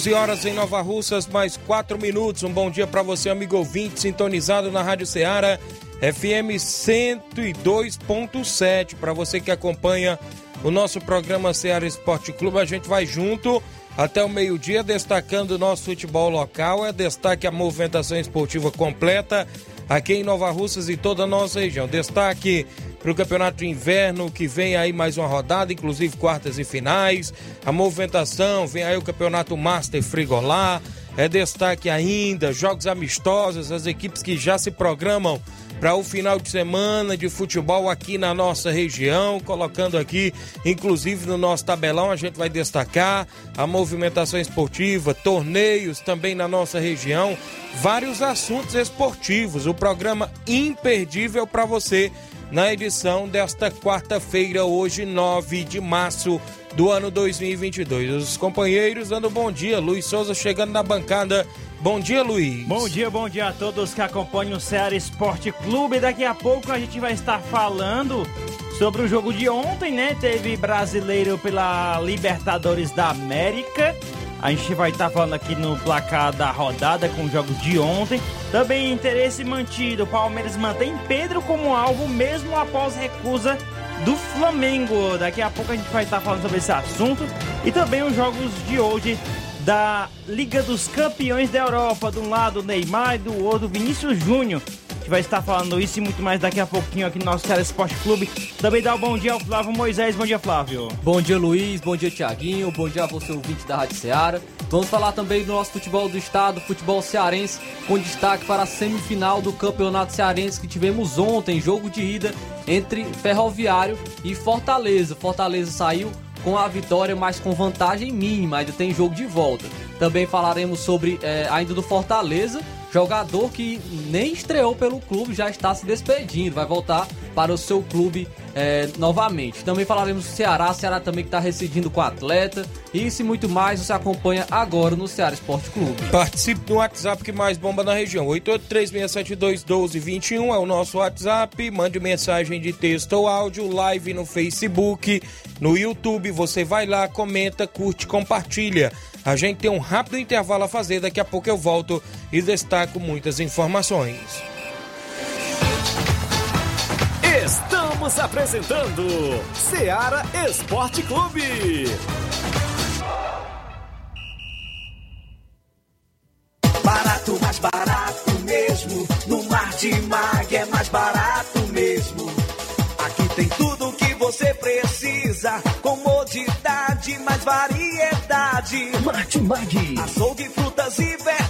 11 horas em Nova Russas, mais 4 minutos. Um bom dia para você, amigo ouvinte, sintonizado na Rádio Ceará, FM 102.7. Para você que acompanha o nosso programa Ceará Esporte Clube, a gente vai junto até o meio-dia, destacando o nosso futebol local. É destaque a movimentação esportiva completa aqui em Nova Russas e toda a nossa região. Destaque para o Campeonato de Inverno, que vem aí mais uma rodada, inclusive quartas e finais. A movimentação, vem aí o Campeonato Master Frigolá. É destaque ainda, jogos amistosos, as equipes que já se programam para o final de semana de futebol aqui na nossa região, colocando aqui, inclusive no nosso tabelão, a gente vai destacar a movimentação esportiva, torneios também na nossa região, vários assuntos esportivos, o programa imperdível para você na edição desta quarta-feira, hoje, 9 de março do ano 2022. Os companheiros dando bom dia, Luiz Souza chegando na bancada. Bom dia, Luiz. Bom dia, bom dia a todos que acompanham o Ceará Esporte Clube. Daqui a pouco a gente vai estar falando sobre o jogo de ontem, né? Teve brasileiro pela Libertadores da América. A gente vai estar falando aqui no placar da rodada com os jogos de ontem. Também interesse mantido. O Palmeiras mantém Pedro como alvo mesmo após recusa do Flamengo. Daqui a pouco a gente vai estar falando sobre esse assunto. E também os jogos de hoje da Liga dos Campeões da Europa. De um lado Neymar e do outro Vinícius Júnior vai estar falando isso e muito mais daqui a pouquinho aqui no nosso Ceará Esporte Clube. Também dá um bom dia ao Flávio Moisés. Bom dia, Flávio. Bom dia, Luiz. Bom dia, Tiaguinho. Bom dia a você, ouvinte da Rádio Ceará. Vamos falar também do nosso futebol do estado, futebol cearense, com destaque para a semifinal do Campeonato Cearense que tivemos ontem, jogo de ida entre Ferroviário e Fortaleza. Fortaleza saiu com a vitória, mas com vantagem mínima, ainda tem jogo de volta. Também falaremos sobre é, ainda do Fortaleza, jogador que nem estreou pelo clube, já está se despedindo, vai voltar para o seu clube é, novamente. Também falaremos do Ceará, Ceará também que está residindo com o atleta. Isso e muito mais você acompanha agora no Ceará Esporte Clube. Participe do WhatsApp que mais bomba na região. 8836721221 é o nosso WhatsApp. Mande mensagem de texto ou áudio, live no Facebook, no YouTube. Você vai lá, comenta, curte, compartilha. A gente tem um rápido intervalo a fazer, daqui a pouco eu volto e destaco muitas informações. Estamos apresentando Seara Esporte Clube. Barato, mais barato mesmo. No Mar de Mag é mais barato mesmo. Aqui tem tudo o que você precisa. Comodidade, mais variedade. Martimag. Açougue, frutas e verduras.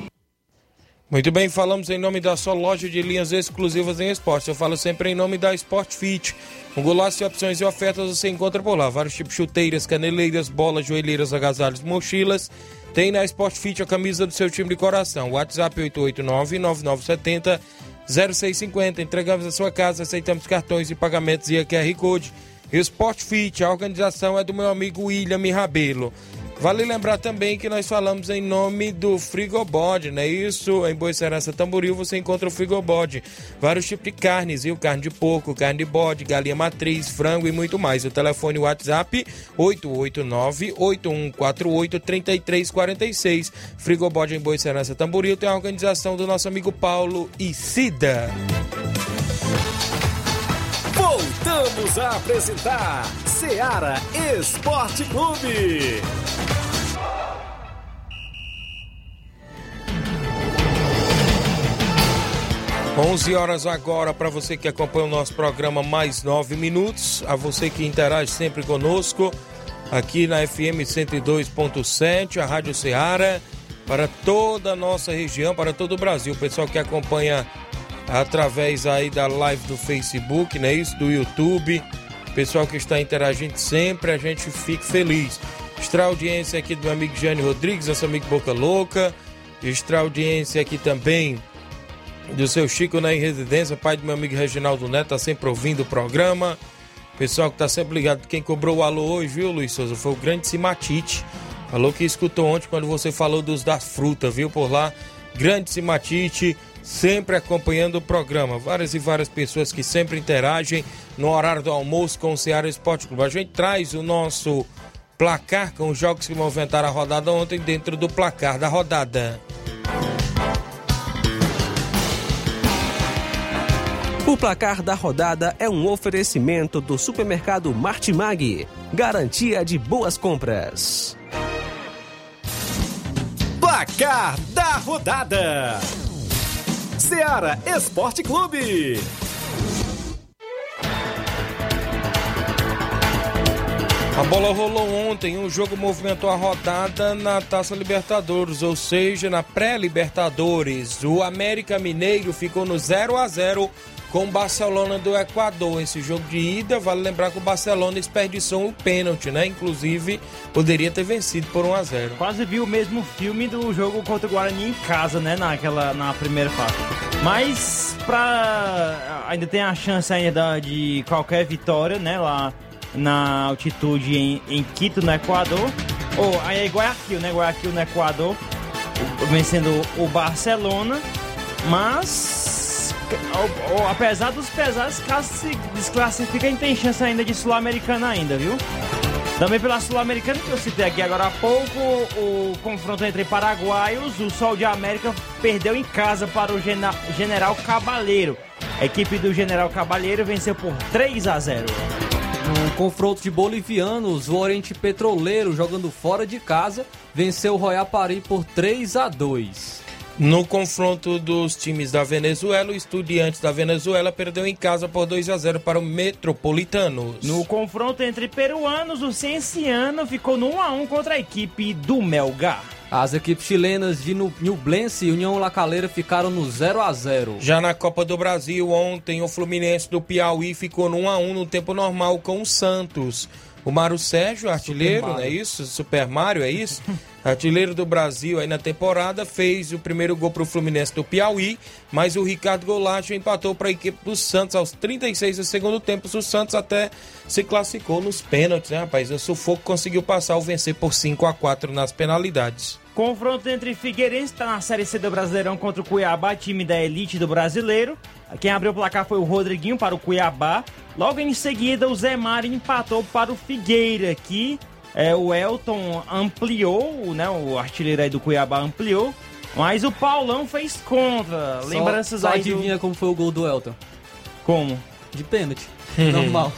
Muito bem, falamos em nome da sua loja de linhas exclusivas em esporte. Eu falo sempre em nome da Sport Fit. Um golaço de opções e ofertas você encontra por lá. Vários tipos de chuteiras, caneleiras, bolas, joelheiras, agasalhos, mochilas. Tem na Sport Fit a camisa do seu time de coração. WhatsApp 889-9970-0650. Entregamos a sua casa, aceitamos cartões e pagamentos e a QR Code. Sport Fit, a organização é do meu amigo William Rabelo. Vale lembrar também que nós falamos em nome do Frigobode, não é isso? Em Boa Serança Tamboril você encontra o Frigobode. Vários tipos de carnes, viu? Carne de porco, carne de bode, galinha matriz, frango e muito mais. O telefone WhatsApp 889-8148-3346. Frigobode em Boa Serança Tamboril tem a organização do nosso amigo Paulo e Cida. Voltamos a apresentar Seara Esporte Clube. 11 horas agora para você que acompanha o nosso programa mais 9 minutos, a você que interage sempre conosco aqui na FM 102.7, a Rádio Ceará, para toda a nossa região, para todo o Brasil, o pessoal que acompanha através aí da live do Facebook, né, isso do YouTube, pessoal que está interagindo sempre, a gente fica feliz. Extra audiência aqui do meu amigo Jânio Rodrigues, nosso amigo Boca Louca, extra audiência aqui também do seu Chico na Residência, pai do meu amigo Reginaldo Neto, tá sempre ouvindo o programa. Pessoal que tá sempre ligado, quem cobrou o alô hoje, viu, Luiz Souza? Foi o grande Simatite. Falou que escutou ontem quando você falou dos das frutas, viu, por lá. Grande Simatite, sempre acompanhando o programa. Várias e várias pessoas que sempre interagem no horário do almoço com o Ceará Esporte Clube. A gente traz o nosso placar com os jogos que movimentaram a rodada ontem dentro do placar da rodada. O placar da rodada é um oferecimento do supermercado Martimag, garantia de boas compras. Placar da rodada: Seara Esporte Clube. A bola rolou ontem, o jogo movimentou a rodada na Taça Libertadores, ou seja, na pré-Libertadores. O América Mineiro ficou no 0 a 0 com o Barcelona do Equador. Esse jogo de ida, vale lembrar que o Barcelona desperdiçou um pênalti, né? Inclusive, poderia ter vencido por 1 a 0 Quase viu o mesmo filme do jogo contra o Guarani em casa, né? Naquela, na primeira fase. Mas, pra... ainda tem a chance ainda de qualquer vitória, né? Lá na altitude em, em Quito, no Equador. Ou oh, aí é Guayaquil, né? Guayaquil no Equador, vencendo o Barcelona. Mas, apesar dos pesares, caso se desclassifica, tem chance ainda de Sul-Americana ainda, viu? Também pela Sul-Americana, que eu citei aqui agora há pouco, o confronto entre paraguaios, o Sol de América perdeu em casa para o General Cabaleiro. A equipe do General Cabaleiro venceu por 3 a 0. No confronto de bolivianos, o Oriente Petroleiro, jogando fora de casa, venceu o Royal Paris por 3 a 2. No confronto dos times da Venezuela, o Estudiantes da Venezuela perdeu em casa por 2 a 0 para o Metropolitanos. No confronto entre peruanos, o Cienciano ficou no 1 a 1 contra a equipe do Melgar. As equipes chilenas de Nublense e União Lacaleira ficaram no 0 a 0. Já na Copa do Brasil, ontem o Fluminense do Piauí ficou no 1 a 1 no tempo normal com o Santos. O Mário Sérgio, artilheiro, não é isso? Super Mário, é isso? artilheiro do Brasil aí na temporada, fez o primeiro gol para o Fluminense do Piauí, mas o Ricardo Goulart empatou para a equipe do Santos aos 36 do segundo tempo. O Santos até se classificou nos pênaltis, né, rapaz? O Sufoco conseguiu passar o vencer por 5 a 4 nas penalidades. Confronto entre Figueirense, está na Série C do Brasileirão contra o Cuiabá, time da elite do brasileiro. Quem abriu o placar foi o Rodriguinho para o Cuiabá. Logo em seguida, o Zé Mário empatou para o Figueira, que é, o Elton ampliou, né? O artilheiro aí do Cuiabá ampliou. Mas o Paulão fez contra. Lembranças só aí. adivinha do... como foi o gol do Elton? Como? De pênalti. Normal.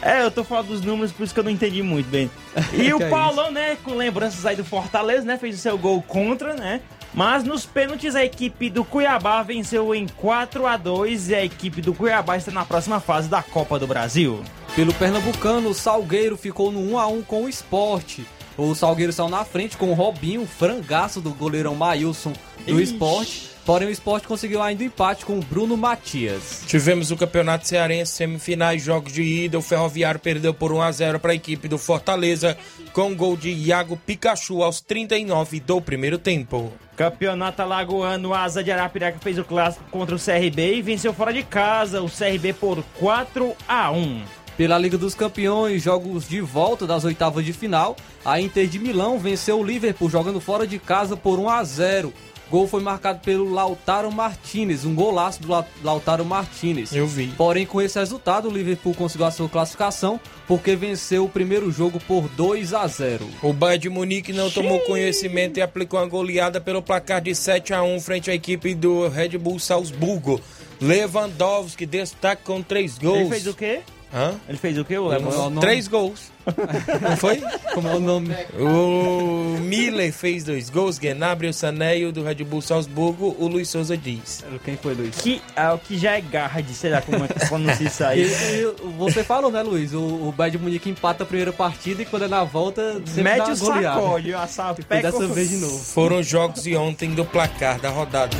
É, eu tô falando dos números, por isso que eu não entendi muito bem. E o é Paulão, né, com lembranças aí do Fortaleza, né, fez o seu gol contra, né? Mas nos pênaltis a equipe do Cuiabá venceu em 4 a 2 e a equipe do Cuiabá está na próxima fase da Copa do Brasil. Pelo Pernambucano, o Salgueiro ficou no 1 a 1 com o Esporte. O Salgueiro saiu na frente com o Robinho, frangaço do goleirão Maílson do. Esporte. Porém, o esporte conseguiu ainda o um empate com o Bruno Matias. Tivemos o Campeonato Cearense, semifinais, jogos de ida. O Ferroviário perdeu por 1 a 0 para a equipe do Fortaleza, com gol de Iago Pikachu aos 39 do primeiro tempo. Campeonato Alagoano, Asa de Arapiraca fez o clássico contra o CRB e venceu fora de casa o CRB por 4 a 1. Pela Liga dos Campeões, jogos de volta das oitavas de final, a Inter de Milão venceu o Liverpool jogando fora de casa por 1 a 0. Gol foi marcado pelo Lautaro Martinez, um golaço do La- Lautaro Martinez. Eu vi. Porém, com esse resultado, o Liverpool conseguiu a sua classificação porque venceu o primeiro jogo por 2 a 0. O Bayern de Munique não tomou conhecimento e aplicou uma goleada pelo placar de 7 a 1 frente à equipe do Red Bull Salzburgo. Lewandowski destaca com três gols. Ele fez o quê? Hã? Ele fez o quê, o Lewandowski? Três gols. Não foi? Como é o nome? O Miller fez dois gols, Gnabry, o Saneio do Red Bull Salzburgo, o Luiz Souza diz. Quem foi, Luiz? Que, ah, o que já é garra de, sei lá como é que pronuncia isso E- aí. e você falou, né, Luiz? O, o Bayern de Munique empata a primeira partida e quando é na volta, Mete o goleada. sacode, a sapeca. dessa vez de novo. Foram jogos de ontem do placar da rodada.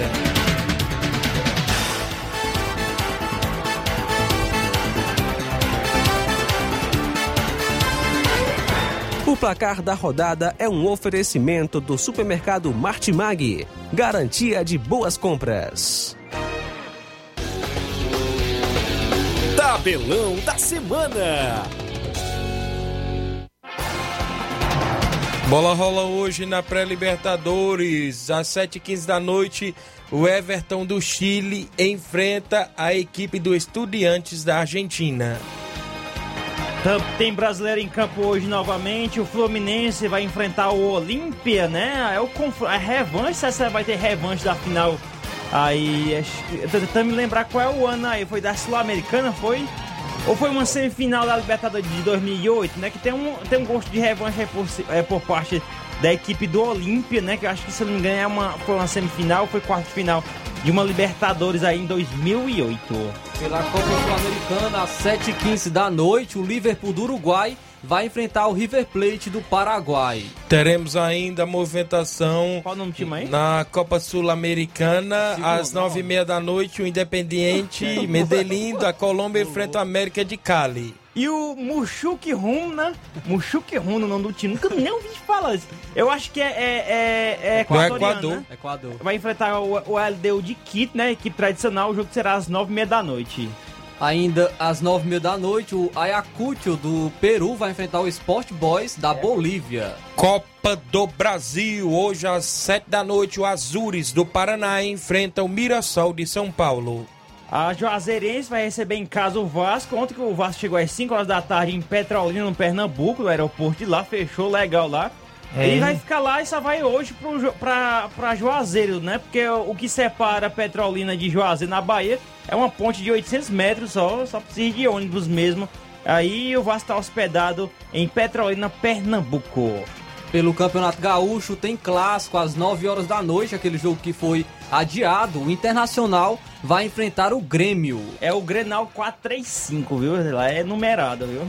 Placar da rodada é um oferecimento do supermercado Martimag. Garantia de boas compras. Tabelão da semana. Bola rola hoje na pré-Libertadores, às 7h15 da noite. O Everton do Chile enfrenta a equipe do Estudiantes da Argentina. Tem brasileiro em campo hoje novamente. O Fluminense vai enfrentar o Olímpia, né? É o é revanche. Essa vai ter revanche da final. Aí, tô tentando me lembrar qual é o ano aí. Foi da Sul-Americana, foi? Ou foi uma semifinal da Libertadores de 2008, né? Que tem um, tem um gosto de revanche por, é, por parte da equipe do Olímpia, né? Que eu acho que, se não me engano, é uma, foi uma semifinal, foi quarto final de uma Libertadores aí em 2008. Pela Copa Sul-Americana, às 7h15 da noite, o Liverpool do Uruguai vai enfrentar o River Plate do Paraguai. Teremos ainda a movimentação Qual o nome do time aí? na Copa Sul-Americana, às nove e meia da noite. O Independiente Medellín da Colômbia enfrenta o América de Cali. E o Mushuk Runa, Mushuk Runa, o nome do time, nunca nem ouvi falar isso. Eu acho que é, é, é, é Equador. né? Equador. Vai enfrentar o, o LDU de Quito, né? Equipe tradicional. O jogo será às nove e meia da noite. Ainda às 9h30 da noite, o Ayacucho do Peru vai enfrentar o Sport Boys da Bolívia. Copa do Brasil, hoje às sete da noite, o Azures do Paraná enfrenta o Mirassol de São Paulo. A Juazeirense vai receber em casa o Vasco. Ontem que o Vasco chegou às 5 horas da tarde em Petrolina, no Pernambuco, no aeroporto de lá, fechou legal lá. Ele vai ficar lá e só vai hoje pro, pra, pra Juazeiro, né? Porque o, o que separa Petrolina de Juazeiro na Bahia é uma ponte de 800 metros só, só precisa de ônibus mesmo. Aí o Vasco está hospedado em Petrolina, Pernambuco. Pelo Campeonato Gaúcho tem clássico às 9 horas da noite, aquele jogo que foi adiado. O Internacional vai enfrentar o Grêmio. É o Grenal 435, viu? Lá é numerado, viu?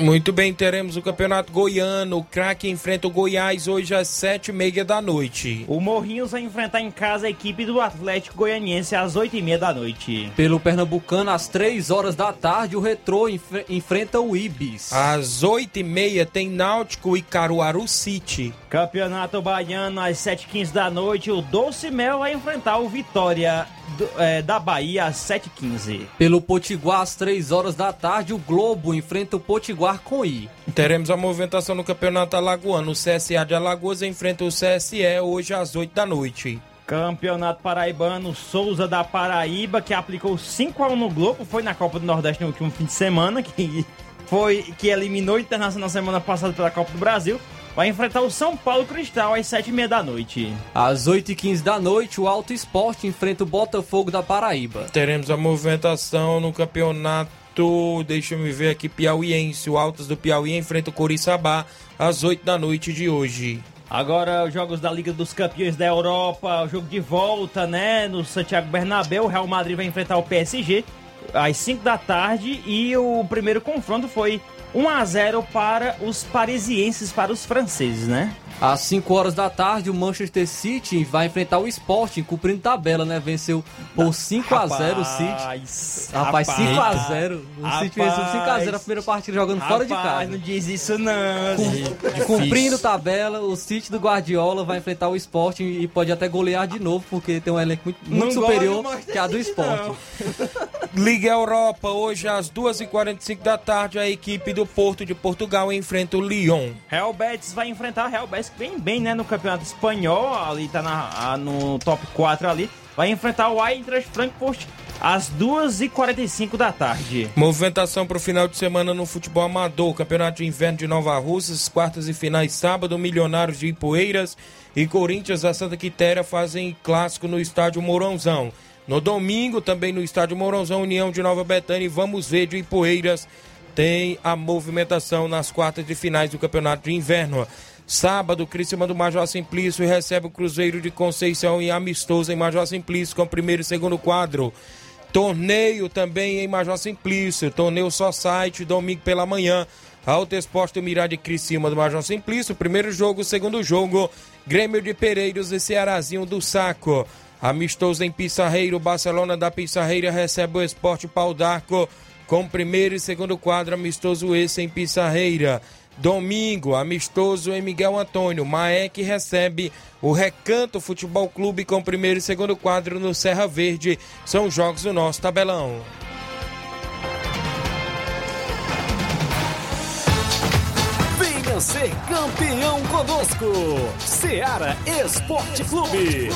Muito bem, teremos o Campeonato Goiano. O craque enfrenta o Goiás hoje às sete e meia da noite. O Morrinhos vai enfrentar em casa a equipe do Atlético Goianiense às 8h30 da noite. Pelo Pernambucano, às 3 horas da tarde, o Retrô enf- enfrenta o Ibis. Às oito e meia tem Náutico e Caruaru City. Campeonato Baiano às 7h15 da noite. O Doce Mel vai enfrentar o Vitória do- é, da Bahia às 7h15. Pelo Potiguar, às 3 horas da tarde, o Globo enfrenta o Potiguar com I. Teremos a movimentação no Campeonato Alagoano. O CSA de Alagoas enfrenta o CSE hoje às oito da noite. Campeonato Paraibano, Souza da Paraíba, que aplicou 5x1 no Globo, foi na Copa do Nordeste no último fim de semana, que foi que eliminou o Internacional semana passada pela Copa do Brasil. Vai enfrentar o São Paulo Cristal às 7h30 da noite. Às 8h15 da noite, o Alto Esporte enfrenta o Botafogo da Paraíba. Teremos a movimentação no Campeonato, deixa eu me ver aqui, Piauiense. O Altos do Piauí enfrenta o Coriçaba às oito da noite de hoje. Agora, os jogos da Liga dos Campeões da Europa, o jogo de volta, né? No Santiago Bernabéu, o Real Madrid vai enfrentar o PSG às 5 da tarde e o primeiro confronto foi 1 a 0 para os parisienses, para os franceses, né? Às 5 horas da tarde, o Manchester City vai enfrentar o Sporting, cumprindo tabela, né? Venceu por 5 a 0 o City. Rapaz, Rapaz, 5 a 0 O City venceu 5 a 0 a primeira partida jogando fora de Rapaz, casa. não diz isso não. Cumprindo tabela, o City do Guardiola vai enfrentar o Sporting e pode até golear de novo, porque tem um elenco muito, muito superior que a do Sporting. Liga Europa, hoje às 2h45 da tarde, a equipe do Porto de Portugal enfrenta o Lyon. Real Betis vai enfrentar Real Betis, que vem bem, né, no campeonato espanhol, ali tá na, no top 4 ali. Vai enfrentar o Eintracht Frankfurt às 2h45 da tarde. Movimentação para o final de semana no futebol amador. Campeonato de Inverno de Nova Russas, quartas e finais sábado, Milionários de Ipueiras e Corinthians da Santa Quitéria fazem clássico no estádio Mourãozão. No domingo, também no estádio Mourãozão, União de Nova Betânia e Vamos Ver de Ipueiras tem a movimentação nas quartas de finais do Campeonato de Inverno. Sábado, Criciúma do Major Simplício recebe o Cruzeiro de Conceição e amistoso em Major Simplício com primeiro e segundo quadro. Torneio também em Major Simplício, torneio só site, domingo pela manhã. Alto Esporte do Mirade Criciúma do Major Simplício, primeiro jogo, segundo jogo, Grêmio de Pereiros e Cearazinho do Saco. Amistoso em Pissarreiro, Barcelona da Pissarreira recebe o Esporte Pau d'Arco com primeiro e segundo quadro, amistoso esse em Pissarreira. Domingo, amistoso em Miguel Antônio. Maek recebe o Recanto Futebol Clube com primeiro e segundo quadro no Serra Verde. São jogos do nosso tabelão. Venha ser campeão conosco. Seara Esporte Clube.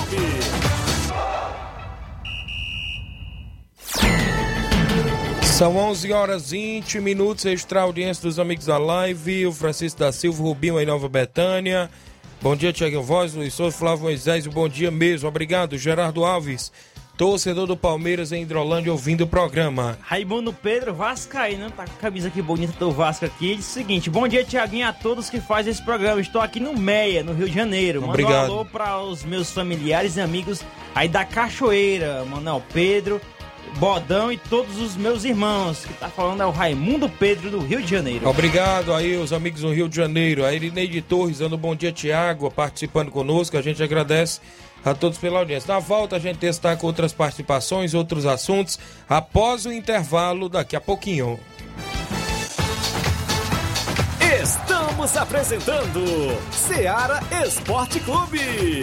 São 11 horas e 20 minutos, extra audiência dos amigos da live, o Francisco da Silva, Rubinho em Nova Betânia. Bom dia, Tiago Voz, Luiz Souza, Flávio Moisés, bom dia mesmo, obrigado. Gerardo Alves, torcedor do Palmeiras em Hidrolândia, ouvindo o programa. Raimundo Pedro Vascaíno, tá com a camisa aqui bonita do Vasco aqui. Ele diz o seguinte: Bom dia, Tiaguinho, a todos que fazem esse programa. Estou aqui no Meia, no Rio de Janeiro. Manda Obrigado. um alô para os meus familiares e amigos aí da Cachoeira, Manuel Pedro, Bodão e todos os meus irmãos. Que tá falando é o Raimundo Pedro do Rio de Janeiro. Obrigado aí, os amigos do Rio de Janeiro. A Irineide Torres dando um bom dia, Tiago, participando conosco. A gente agradece a todos pela audiência. Na volta, a gente destaca outras participações, outros assuntos, após o intervalo, daqui a pouquinho. Estamos apresentando Seara Esporte Clube.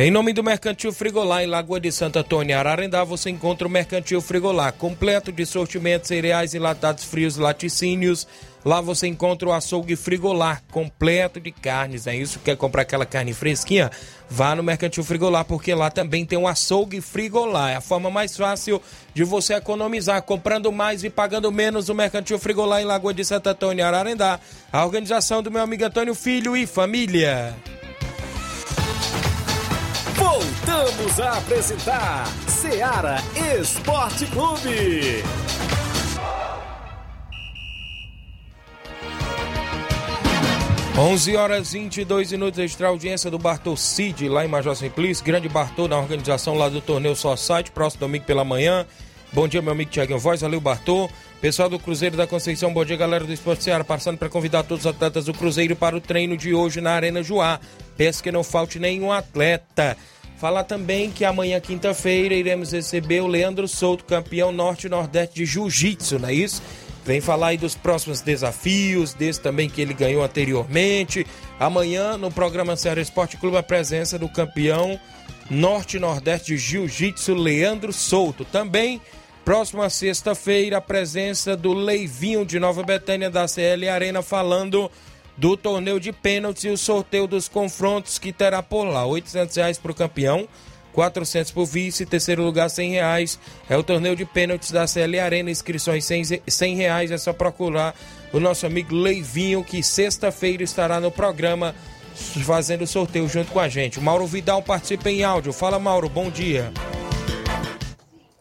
Em nome do Mercantil Frigolá, em Lagoa de Santo Antônio, Ararendá, você encontra o Mercantil Frigolá, completo de sortimentos, cereais, enlatados frios, laticínios. Lá você encontra o açougue Frigolá, completo de carnes. É isso? Quer comprar aquela carne fresquinha? Vá no Mercantil Frigolá, porque lá também tem um açougue Frigolá. É a forma mais fácil de você economizar, comprando mais e pagando menos. O Mercantil Frigolá, em Lagoa de Santo Antônio, Ararendá. A organização do meu amigo Antônio Filho e família. Voltamos a apresentar Seara Esporte Clube. 11 horas 22 minutos, extra audiência do Bartol Cid, lá em Major Simplício. Grande Bartol na organização lá do torneio Só Site, próximo domingo pela manhã. Bom dia, meu amigo Tiaguinho Voz, valeu Bartol. Pessoal do Cruzeiro da Conceição, bom dia, galera do Esporte Seara. Passando para convidar todos os atletas do Cruzeiro para o treino de hoje na Arena Joá. Peço que não falte nenhum atleta. Falar também que amanhã, quinta-feira, iremos receber o Leandro Souto, campeão norte e nordeste de jiu-jitsu, não é isso? Vem falar aí dos próximos desafios, desse também que ele ganhou anteriormente. Amanhã, no programa Ceará Esporte Clube, a presença do campeão norte e nordeste de jiu-jitsu, Leandro Souto. Também, próxima sexta-feira, a presença do Leivinho de Nova Betânia da CL Arena falando do torneio de pênaltis e o sorteio dos confrontos que terá por lá. 800 reais para o campeão, 400 por vice, terceiro lugar 100 reais. É o torneio de pênaltis da CL Arena, inscrições 100, 100 reais, é só procurar o nosso amigo Leivinho, que sexta-feira estará no programa fazendo o sorteio junto com a gente. O Mauro Vidal participa em áudio. Fala, Mauro, bom dia.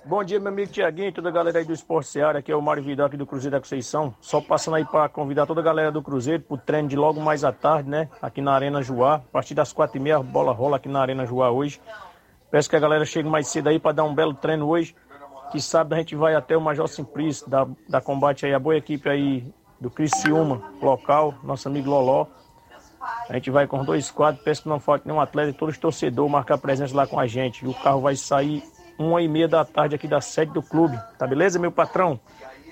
Bom dia, meu amigo Tiaguinho, toda a galera aí do Esporte Seara, aqui é o Mário Vidal aqui do Cruzeiro da Conceição. Só passando aí para convidar toda a galera do Cruzeiro pro treino de logo mais à tarde, né? Aqui na Arena Joá. A partir das quatro e meia, a bola rola aqui na Arena Joá hoje. Peço que a galera chegue mais cedo aí para dar um belo treino hoje. Que sábado a gente vai até o Major Simplício, da, da combate aí, a boa equipe aí do Criciúma, local, nosso amigo Loló. A gente vai com dois quadros, peço que não falte nenhum atleta e todos os torcedores marcar presença lá com a gente. E o carro vai sair uma e meia da tarde aqui da sede do clube. Tá beleza, meu patrão?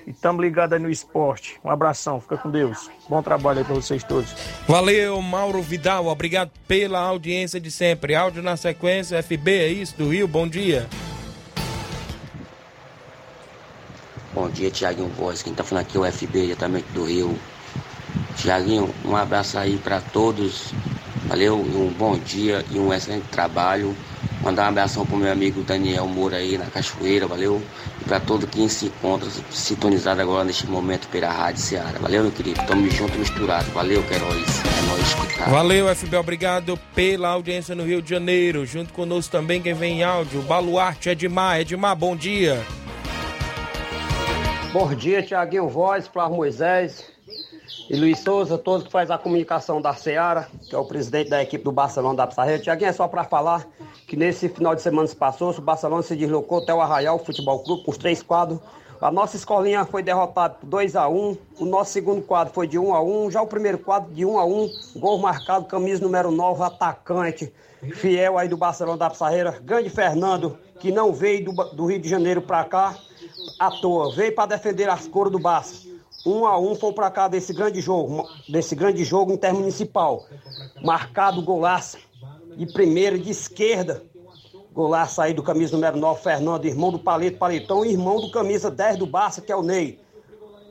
E tamo ligado aí no esporte. Um abração, fica com Deus. Bom trabalho aí pra vocês todos. Valeu, Mauro Vidal. Obrigado pela audiência de sempre. Áudio na sequência, FB, é isso, do Rio. Bom dia. Bom dia, Tiaguinho Voz. Quem tá falando aqui é o FB, diretamente do Rio. Tiaguinho, um abraço aí para todos. Valeu, um bom dia e um excelente trabalho. Mandar um abração pro meu amigo Daniel Moura aí na Cachoeira, valeu? E para todo quem se encontra sintonizado agora neste momento pela Rádio Ceará. Valeu, meu querido? Tamo junto misturado. Valeu, Queiroz. É nóis escutar. Valeu, FB. Obrigado pela audiência no Rio de Janeiro. Junto conosco também quem vem em áudio, Baluarte Edmar. Edmar, bom dia. Bom dia, Tiaguinho Voz, Flávio Moisés e Luiz Souza, todos que faz a comunicação da Seara, que é o presidente da equipe do Barcelona da Pissarreira. Tiaguinho, é só para falar que nesse final de semana se passou, o Barcelona se deslocou até o Arraial Futebol Clube os três quadros. A nossa escolinha foi derrotada por 2 a 1 o nosso segundo quadro foi de 1 a 1 já o primeiro quadro de 1 a 1 gol marcado, camisa número 9, atacante, fiel aí do Barcelona da Pissarreira, grande Fernando, que não veio do, do Rio de Janeiro para cá à toa, veio para defender as cores do Barça. Um a um foi para cá desse grande jogo, desse grande jogo intermunicipal. Marcado golaço de primeira, de esquerda. Golaço aí do camisa número 9, Fernando, irmão do Palito Palitão, irmão do camisa 10 do Barça, que é o Ney.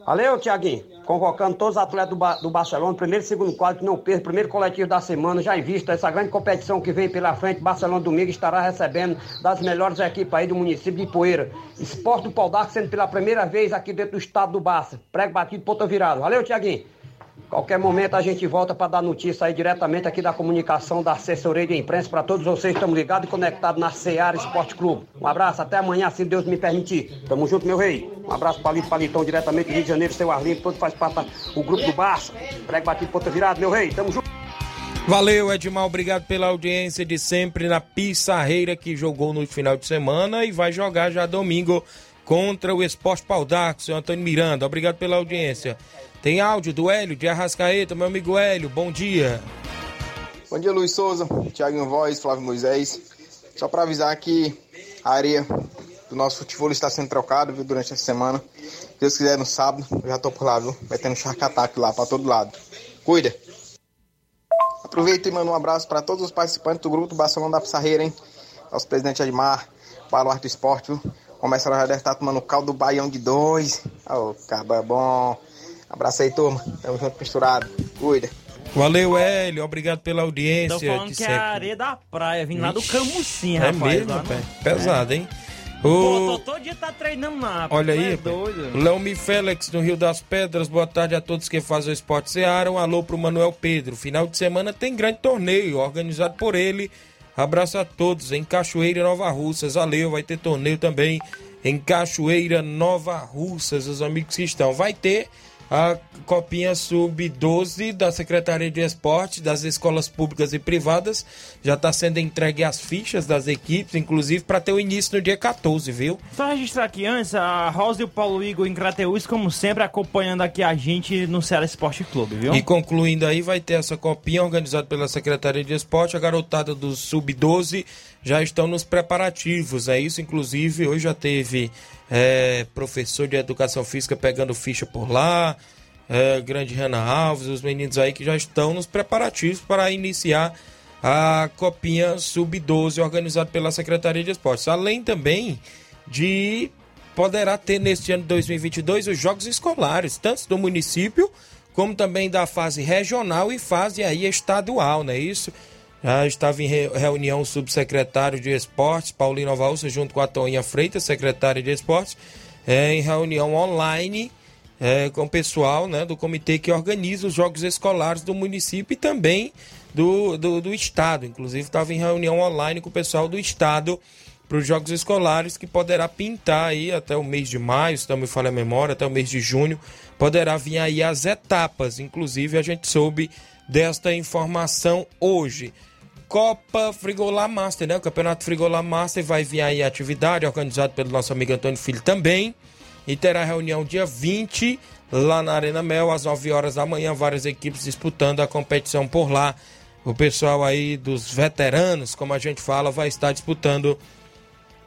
Valeu, Tiaguinho. Convocando todos os atletas do, ba do Barcelona, primeiro e segundo quadro, que não perca, primeiro coletivo da semana, já em vista essa grande competição que vem pela frente. Barcelona domingo estará recebendo das melhores equipes aí do município de Poeira. Esporte do Pau sendo pela primeira vez aqui dentro do estado do Barça. Prego batido, ponta virada. Valeu, Tiaguinho. Qualquer momento a gente volta para dar notícia aí diretamente aqui da comunicação da assessoria de imprensa para todos vocês. Estamos ligados e conectados na Seara Esporte Clube. Um abraço, até amanhã, se Deus me permitir. Tamo junto, meu rei. Um abraço para Lito Palitão, diretamente do Rio de Janeiro, seu Arlindo, todo faz parte do grupo do Barça. Prego batido, ponta virada, meu rei. Tamo junto. Valeu, Edmar. Obrigado pela audiência de sempre na Pissarreira, que jogou no final de semana e vai jogar já domingo contra o Esporte Pau d'Arco, seu Antônio Miranda. Obrigado pela audiência. Tem áudio do Hélio de Arrascaeta, meu amigo Hélio, bom dia. Bom dia, Luiz Souza, Thiago Voz, Flávio Moisés. Só para avisar que a areia do nosso futebol está sendo trocada durante essa semana. Se Deus quiser, no sábado, eu já tô por lá, viu? Um charcataque lá para todo lado. Cuida! Aproveita e manda um abraço para todos os participantes do grupo do Barcelona da Pissarreira, hein? Nosso presidente Admar, Baluarte do Esporte, viu? Começa a já deve estar tomando caldo do Baião de dois. Ô, oh, caba bom. Abraço aí, turma. Tamo junto misturado. Cuida. Valeu, Hélio. Obrigado pela audiência. Tô falando que é a areia da praia, vim lá do Camusim, é rapaz. Mesmo, lá, rapaz? Pesado, é. hein? O... Pô, todo dia tá treinando lá. Olha é aí, doido. Leomi Félix, no Rio das Pedras. Boa tarde a todos que fazem o Esporte Seara. Um alô pro Manuel Pedro. Final de semana tem grande torneio organizado por ele. Abraço a todos em Cachoeira Nova Russas. Valeu, vai ter torneio também em Cachoeira Nova Russas. Os amigos que estão. Vai ter a Copinha Sub-12 da Secretaria de Esporte das escolas públicas e privadas. Já está sendo entregue as fichas das equipes, inclusive para ter o início no dia 14, viu? Só registrar aqui antes, a Rosa e o Paulo Igor em Crateús, como sempre, acompanhando aqui a gente no Ceará Esporte Clube, viu? E concluindo aí, vai ter essa copinha organizada pela Secretaria de Esporte. A garotada do Sub-12 já estão nos preparativos, é isso. Inclusive, hoje já teve é, professor de educação física pegando ficha por lá, é, grande Rana Alves, os meninos aí que já estão nos preparativos para iniciar a Copinha Sub-12 organizada pela Secretaria de Esportes. Além também de poderá ter neste ano de 2022 os jogos escolares, tanto do município como também da fase regional e fase aí estadual, não é isso? Já estava em reunião o subsecretário de Esportes, Paulino Alvalsa, junto com a Toninha Freitas, secretária de Esportes, é, em reunião online é, com o pessoal né, do comitê que organiza os jogos escolares do município e também do, do, do estado. Inclusive, estava em reunião online com o pessoal do estado para os jogos escolares, que poderá pintar aí até o mês de maio, se não me falha a memória, até o mês de junho, poderá vir aí as etapas. Inclusive, a gente soube desta informação hoje. Copa Frigolá Master, né? O Campeonato Frigolá Master vai vir aí a atividade, organizado pelo nosso amigo Antônio Filho também. E terá reunião dia 20, lá na Arena Mel, às 9 horas da manhã, várias equipes disputando a competição por lá. O pessoal aí dos veteranos, como a gente fala, vai estar disputando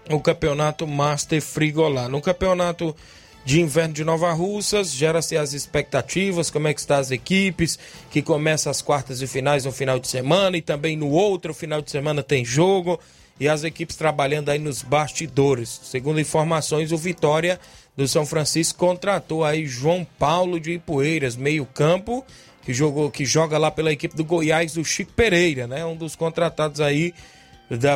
o Campeonato Master Frigolá. No Campeonato de Inverno de Nova Russas, gera-se as expectativas, como é que estão as equipes, que começa as quartas e finais no final de semana e também no outro final de semana tem jogo e as equipes trabalhando aí nos bastidores. Segundo informações, o Vitória do São Francisco contratou aí João Paulo de Ipueiras, meio-campo, que jogou que joga lá pela equipe do Goiás do Chico Pereira, né? Um dos contratados aí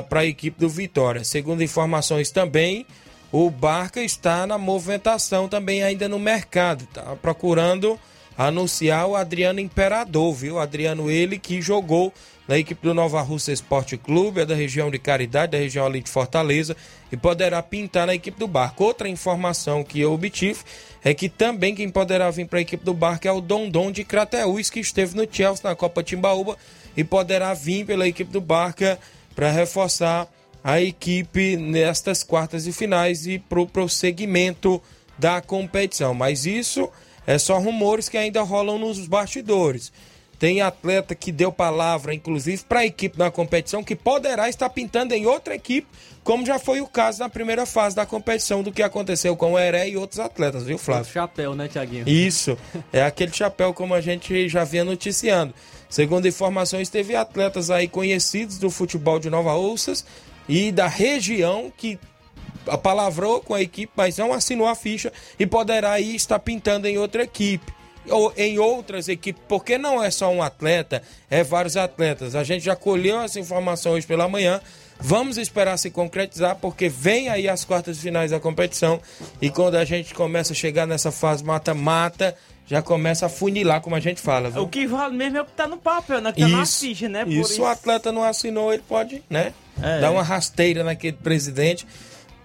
para a equipe do Vitória. Segundo informações também, o Barca está na movimentação também ainda no mercado, tá procurando anunciar o Adriano Imperador, viu? Adriano ele que jogou na equipe do Nova Russa Esporte Clube, é da região de Caridade, da região ali de Fortaleza, e poderá pintar na equipe do Barca. Outra informação que eu obtive é que também quem poderá vir para a equipe do Barca é o Dondon de Crateús, que esteve no Chelsea na Copa Timbaúba e poderá vir pela equipe do Barca para reforçar a equipe nestas quartas e finais e para o prosseguimento da competição. Mas isso é só rumores que ainda rolam nos bastidores. Tem atleta que deu palavra, inclusive, para a equipe na competição, que poderá estar pintando em outra equipe, como já foi o caso na primeira fase da competição, do que aconteceu com o Heré e outros atletas, viu, Flávio? O chapéu, né, Tiaguinho? Isso, é aquele chapéu como a gente já vinha noticiando. Segundo informações, teve atletas aí conhecidos do futebol de Nova Ouças e da região que apalavrou com a equipe, mas não assinou a ficha e poderá aí estar pintando em outra equipe ou em outras equipes, porque não é só um atleta, é vários atletas. A gente já colheu essa informação hoje pela manhã. Vamos esperar se concretizar, porque vem aí as quartas finais da competição. E quando a gente começa a chegar nessa fase mata-mata, já começa a funilar, como a gente fala. Viu? O que vale mesmo é o que tá no papel, né? Que tá na Isso, ficha, né? Por isso, o atleta não assinou, ele pode, né? É. Dar uma rasteira naquele presidente.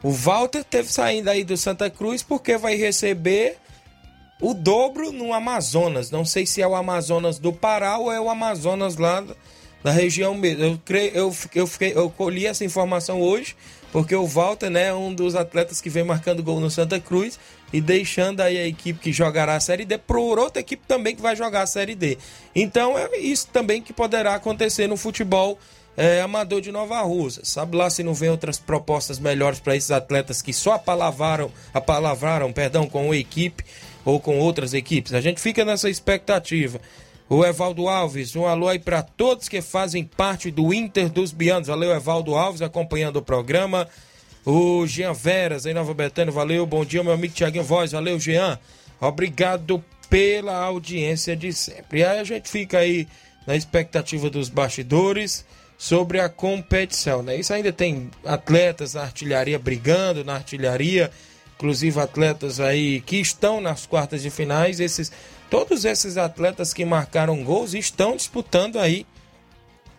O Walter teve saindo aí do Santa Cruz porque vai receber o dobro no Amazonas. Não sei se é o Amazonas do Pará ou é o Amazonas lá da- região mesmo. Eu, creio, eu, eu, fiquei, eu colhi essa informação hoje, porque o Walter né, é um dos atletas que vem marcando gol no Santa Cruz e deixando aí a equipe que jogará a Série D por outra equipe também que vai jogar a Série D. Então é isso também que poderá acontecer no futebol é, amador de Nova Rússia. Sabe lá se não vem outras propostas melhores para esses atletas que só apalavraram, apalavraram perdão, com uma equipe ou com outras equipes. A gente fica nessa expectativa. O Evaldo Alves, um alô aí para todos que fazem parte do Inter dos Bianos. Valeu, Evaldo Alves, acompanhando o programa. O Jean Veras, em Nova Betânia, valeu. Bom dia, meu amigo Tiaguinho Voz. Valeu, Jean. Obrigado pela audiência de sempre. E aí a gente fica aí na expectativa dos bastidores sobre a competição, né? Isso ainda tem atletas na artilharia brigando na artilharia, inclusive atletas aí que estão nas quartas de finais, esses todos esses atletas que marcaram gols estão disputando aí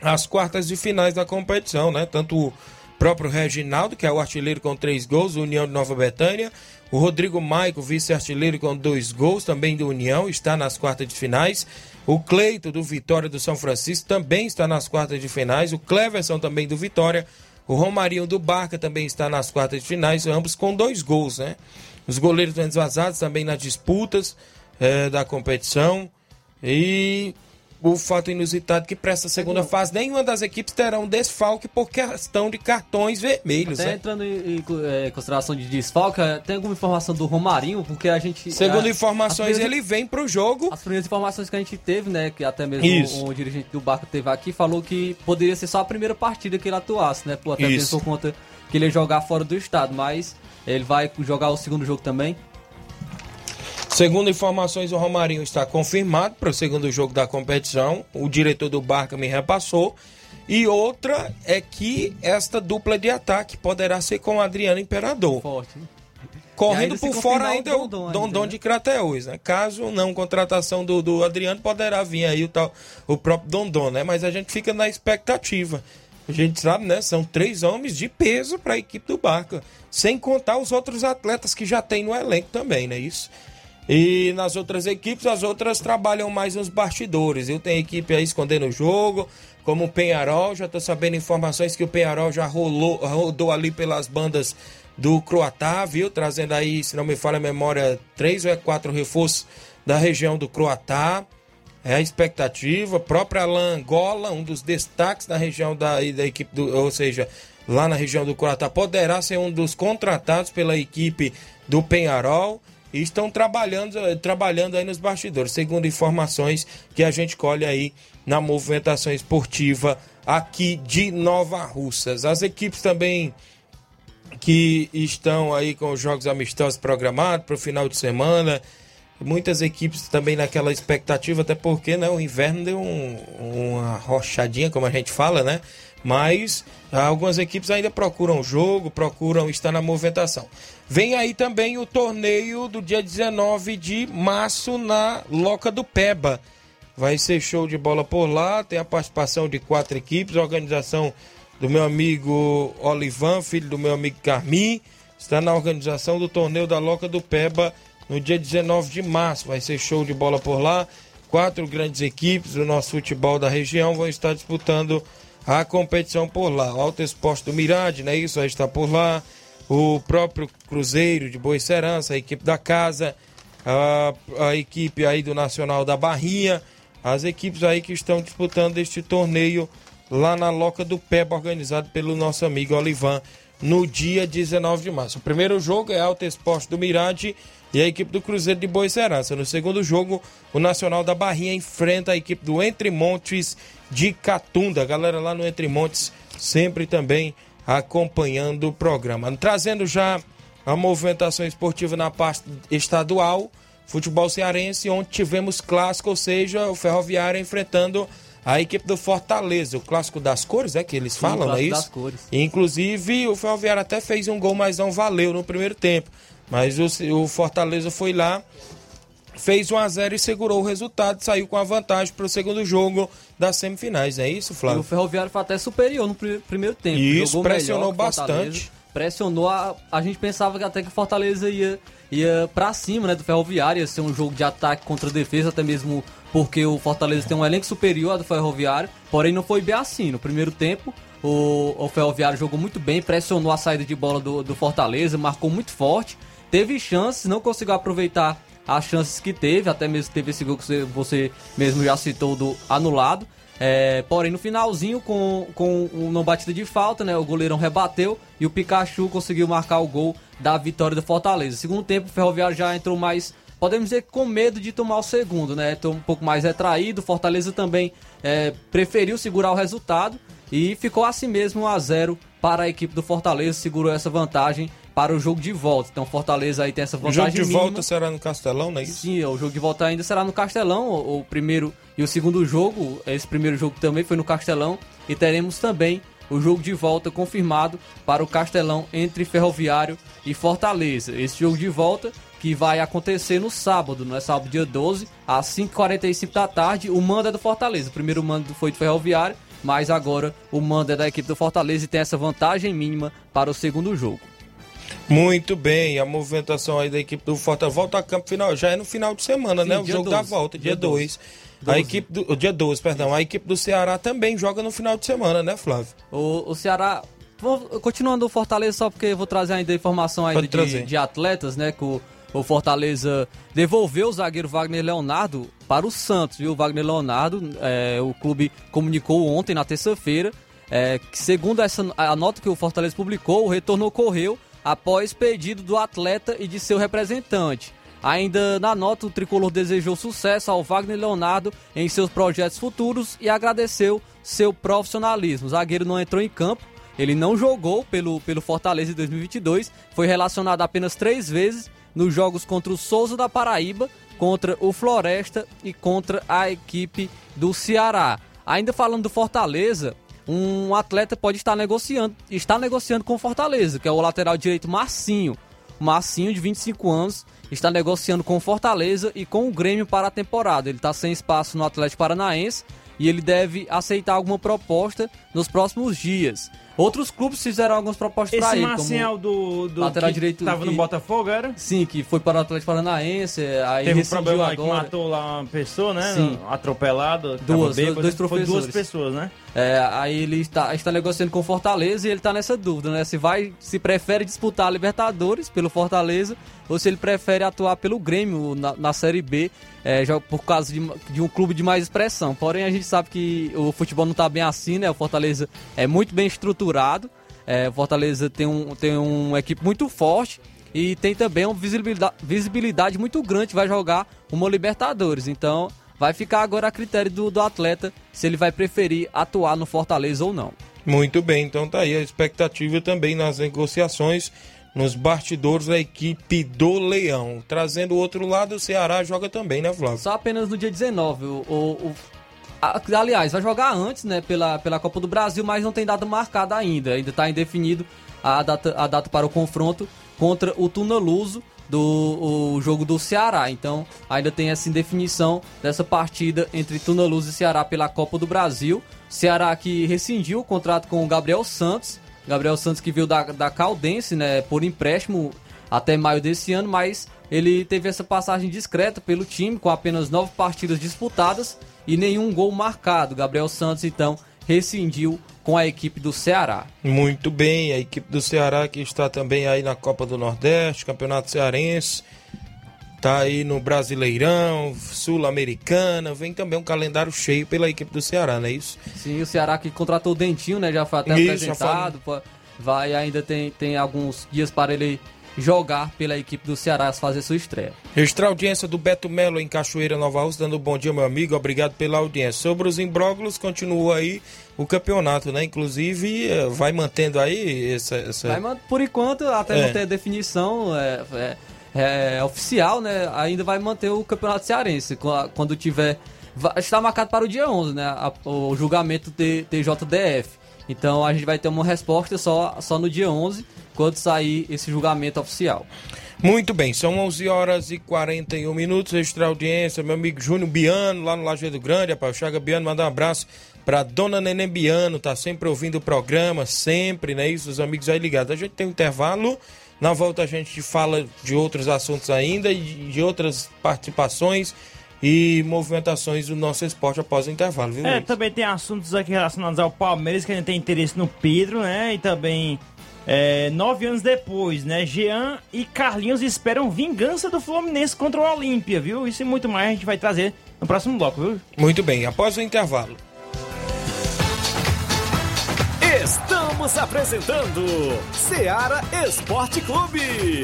as quartas de finais da competição, né? Tanto o próprio Reginaldo, que é o artilheiro com três gols, União de Nova Betânia, o Rodrigo Maico, vice-artilheiro com dois gols, também do União, está nas quartas de finais. O Cleito, do Vitória do São Francisco, também está nas quartas de finais. O Cleverson, também do Vitória. O Romarinho do Barca também está nas quartas de finais, ambos com dois gols, né? Os goleiros menos vazados também nas disputas eh, da competição. E o fato inusitado que para essa segunda fase nenhuma das equipes terá um desfalque por questão de cartões vermelhos. Até né? entrando em, em, eh, consideração de desfalque, eh, tem alguma informação do Romarinho? Porque a gente. Segundo eh, informações, ele vem pro jogo. As primeiras informações que a gente teve, né? Que até mesmo Isso. o, o dirigente do Barco teve aqui, falou que poderia ser só a primeira partida que ele atuasse, né? Por, até mesmo por conta que ele ia jogar fora do estado, mas ele vai jogar o segundo jogo também. Segundo informações, o Romarinho está confirmado para o segundo jogo da competição. O diretor do Barca me repassou. E outra é que esta dupla de ataque poderá ser com o Adriano Imperador. Forte, né? Correndo por fora ainda é o Dondon Dondon né? de Crateús, né? Caso não contratação do, do Adriano, poderá vir aí o, tal, o próprio Dondon, né? Mas a gente fica na expectativa A gente sabe, né? São três homens de peso para a equipe do Barca. Sem contar os outros atletas que já tem no elenco também, não é isso? E nas outras equipes, as outras trabalham mais nos bastidores. Eu tenho equipe aí escondendo o jogo, como o Penharol. Já estou sabendo informações que o Penharol já rolou, rodou ali pelas bandas do Croatá, viu? Trazendo aí, se não me falha a memória, três ou é quatro reforços da região do Croatá. É a expectativa. Própria Alain um dos destaques da região da, da equipe, do, ou seja, lá na região do Croatá, poderá ser um dos contratados pela equipe do Penharol e estão trabalhando, trabalhando aí nos bastidores, segundo informações que a gente colhe aí na movimentação esportiva aqui de Nova Russas. As equipes também que estão aí com os jogos amistosos programados para o final de semana. Muitas equipes também naquela expectativa, até porque né, o inverno deu um, uma rochadinha, como a gente fala, né? Mas algumas equipes ainda procuram jogo, procuram estar na movimentação. Vem aí também o torneio do dia 19 de março na Loca do Peba. Vai ser show de bola por lá, tem a participação de quatro equipes, organização do meu amigo Olivan, filho do meu amigo Carmin, está na organização do torneio da Loca do Peba no dia 19 de março. Vai ser show de bola por lá. Quatro grandes equipes do nosso futebol da região vão estar disputando a competição por lá. O Alto Esporte do Mirade, né? Isso vai estar por lá. O próprio Cruzeiro de Boa Serança, a equipe da casa, a, a equipe aí do Nacional da Barrinha, as equipes aí que estão disputando este torneio lá na Loca do Peba, organizado pelo nosso amigo Olivan, no dia 19 de março. O primeiro jogo é Alto Esporte do Mirade e a equipe do Cruzeiro de Boa Serança. No segundo jogo, o Nacional da Barrinha enfrenta a equipe do Entre Montes de Catunda. Galera lá no Entre Montes sempre também acompanhando o programa. Trazendo já a movimentação esportiva na parte estadual, futebol cearense, onde tivemos clássico, ou seja, o Ferroviário enfrentando a equipe do Fortaleza, o clássico das cores, é que eles falam, não é isso? Das cores. Inclusive, o Ferroviário até fez um gol, mas não valeu no primeiro tempo. Mas o, o Fortaleza foi lá, fez 1 a 0 e segurou o resultado, saiu com a vantagem para o segundo jogo das semifinais, é isso, Flávio? E o Ferroviário foi até superior no pr primeiro tempo. Isso, pressionou bastante. Pressionou, a, a gente pensava que até que o Fortaleza ia, ia para cima né, do Ferroviário, ia ser um jogo de ataque contra defesa, até mesmo porque o Fortaleza tem um elenco superior ao do Ferroviário, porém não foi bem assim. No primeiro tempo, o, o Ferroviário jogou muito bem, pressionou a saída de bola do, do Fortaleza, marcou muito forte, teve chances, não conseguiu aproveitar as chances que teve, até mesmo teve esse gol que você, mesmo já citou do anulado. É, porém, no finalzinho, com, com uma batida de falta, né, o goleirão rebateu e o Pikachu conseguiu marcar o gol da vitória do Fortaleza. Segundo tempo, o Ferroviário já entrou mais podemos dizer com medo de tomar o segundo, né? Tô um pouco mais retraído. Fortaleza também é, preferiu segurar o resultado e ficou assim mesmo 1 a 0 para a equipe do Fortaleza, segurou essa vantagem para o jogo de volta. Então Fortaleza aí tem essa vantagem. O jogo de mínima. volta será no Castelão, não é isso? Sim, o jogo de volta ainda será no Castelão. O, o primeiro e o segundo jogo, esse primeiro jogo também foi no Castelão e teremos também o jogo de volta confirmado para o Castelão entre Ferroviário e Fortaleza. Esse jogo de volta que vai acontecer no sábado, não é sábado dia 12, às 5h45 da tarde. O mando é do Fortaleza. O primeiro mando foi do Ferroviário, mas agora o mando é da equipe do Fortaleza e tem essa vantagem mínima para o segundo jogo. Muito bem, a movimentação aí da equipe do Fortaleza volta a campo final, já é no final de semana, Sim, né? O jogo 12, da volta, dia 2. A equipe do dia 12, perdão, a equipe do Ceará também joga no final de semana, né, Flávio? O, o Ceará continuando o Fortaleza, só porque vou trazer ainda informação aí de, de, atletas, né? Que o, o Fortaleza devolveu o zagueiro Wagner Leonardo para o Santos, viu? O Wagner Leonardo, é, o clube comunicou ontem, na terça-feira, é, que segundo essa, a nota que o Fortaleza publicou, o retorno ocorreu após pedido do atleta e de seu representante. Ainda na nota, o tricolor desejou sucesso ao Wagner Leonardo em seus projetos futuros e agradeceu seu profissionalismo. O zagueiro não entrou em campo, ele não jogou pelo, pelo Fortaleza em 2022, foi relacionado apenas três vezes nos jogos contra o Souza da Paraíba, contra o Floresta e contra a equipe do Ceará. Ainda falando do Fortaleza, um atleta pode estar negociando, está negociando com o Fortaleza, que é o lateral direito Marcinho. Marcinho, de 25 anos, está negociando com o Fortaleza e com o Grêmio para a temporada. Ele está sem espaço no Atlético Paranaense e ele deve aceitar alguma proposta nos próximos dias. Outros clubes fizeram algumas propostas para Esse ele. Marcial como do, do lateral que direito tava no Botafogo, era? Sim, que foi para o Atlético Paranaense, aí Teve um problema aí que agora. matou lá uma pessoa, né? Sim. Atropelado. Duas, dois Foi professores. duas pessoas, né? É, aí ele está, está negociando com o Fortaleza e ele está nessa dúvida, né? Se vai, se prefere disputar a Libertadores pelo Fortaleza ou se ele prefere atuar pelo Grêmio na, na Série B, é, por causa de, de um clube de mais expressão. Porém, a gente sabe que o futebol não está bem assim, né? O Fortaleza é muito bem estruturado, é, o Fortaleza tem, um, tem uma equipe muito forte e tem também uma visibilidade, visibilidade muito grande, vai jogar uma Libertadores. Então, vai ficar agora a critério do, do atleta se ele vai preferir atuar no Fortaleza ou não. Muito bem, então tá aí a expectativa também nas negociações, nos bastidores da equipe do Leão. Trazendo o outro lado, o Ceará joga também, né, Flávio? Só apenas no dia 19. O, o, o- a- aliás, vai jogar antes, né, pela, pela Copa do Brasil, mas não tem data marcada ainda. Ainda está indefinido a data, a data para o confronto contra o Tuna Luso do o jogo do Ceará. Então, ainda tem essa indefinição dessa partida entre Tuna Luso e Ceará pela Copa do Brasil. Ceará que rescindiu o contrato com o Gabriel Santos. Gabriel Santos que veio da, da Caldense, né, por empréstimo até maio desse ano, mas ele teve essa passagem discreta pelo time, com apenas nove partidas disputadas e nenhum gol marcado. Gabriel Santos, então, rescindiu com a equipe do Ceará. Muito bem, a equipe do Ceará que está também aí na Copa do Nordeste, Campeonato Cearense, tá aí no Brasileirão, Sul-Americana, vem também um calendário cheio pela equipe do Ceará, não é isso? Sim, o Ceará que contratou o Dentinho, né? Já foi até Isso, apresentado. pô, Vai ainda tem, tem alguns dias para ele jogar pela equipe do Ceará fazer sua estreia. Registrar a audiência do Beto Melo em Cachoeira, Nova Rússia, dando um bom dia, meu amigo. Obrigado pela audiência. Sobre os imbróglios, continua aí o campeonato, né? Inclusive, eh, vai mantendo aí essa. essa... Vai, por enquanto, até É. não ter definição é, é- é oficial, né? Ainda vai manter o Campeonato Cearense. Qu- Quando tiver. Está marcado para o dia 11, né? o julgamento T- TJDF. Então a gente vai ter uma resposta só, só no dia 11, quando sair esse julgamento oficial. Muito bem, são 11 horas e 41 minutos. Registrar a audiência, meu amigo Júnior Biano, lá no Lajeado Grande. Rapaz, Chaga Biano, mandar um abraço pra dona Neném Biano, tá sempre ouvindo o programa, sempre, né? Isso, os amigos aí ligados. A gente tem um intervalo. Na volta a gente fala de outros assuntos ainda e de outras participações e movimentações do nosso esporte após o intervalo, viu, É, Luiz? também tem assuntos aqui relacionados ao Palmeiras que a gente tem interesse no Pedro, né? E também, é, nove anos depois, né? Jean e Carlinhos esperam vingança do Fluminense contra o Olímpia, viu? Isso e muito mais a gente vai trazer no próximo bloco, viu? Muito bem, após o intervalo. Estamos apresentando Seara Esporte Clube.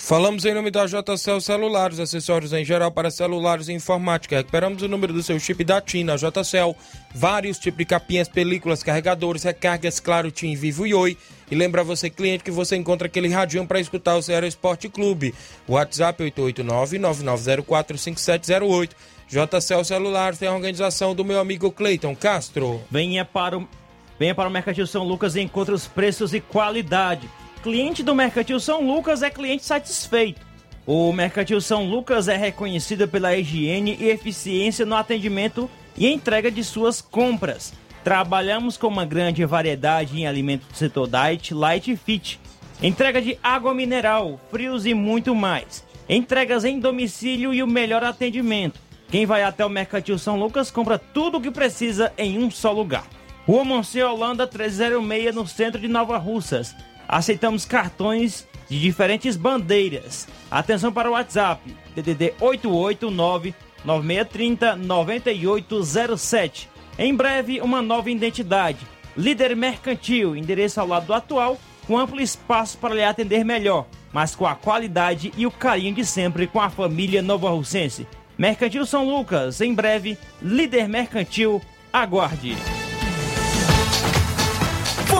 Falamos em nome da JCL Celulares, acessórios em geral para celulares e informática. Recuperamos o número do seu chip da TIM na JCL. Vários tipos de capinhas, películas, carregadores, recargas, claro, TIM, Vivo e Oi. E lembra você, cliente, que você encontra aquele radinho para escutar o Ceará Esporte Clube. WhatsApp 889-9904-5708. JCL Celulares tem a organização do meu amigo Cleiton Castro. Venha para o, venha para o Mercantil São Lucas e encontre os preços e qualidade. Cliente do Mercantil São Lucas é cliente satisfeito. O Mercantil São Lucas é reconhecido pela higiene e eficiência no atendimento e entrega de suas compras. Trabalhamos com uma grande variedade em alimentos do setor diet, light e fit. Entrega de água mineral, frios e muito mais. Entregas em domicílio e o melhor atendimento. Quem vai até o Mercantil São Lucas compra tudo o que precisa em um só lugar. Rua Monsenhor Holanda 306, no centro de Nova Russas. Aceitamos cartões de diferentes bandeiras. Atenção para o WhatsApp, DDD 889 9630 9807. Em breve, uma nova identidade. Líder Mercantil, endereço ao lado do atual, com amplo espaço para lhe atender melhor, mas com a qualidade e o carinho de sempre com a família Nova Russense. Mercantil São Lucas, em breve, Líder Mercantil, aguarde.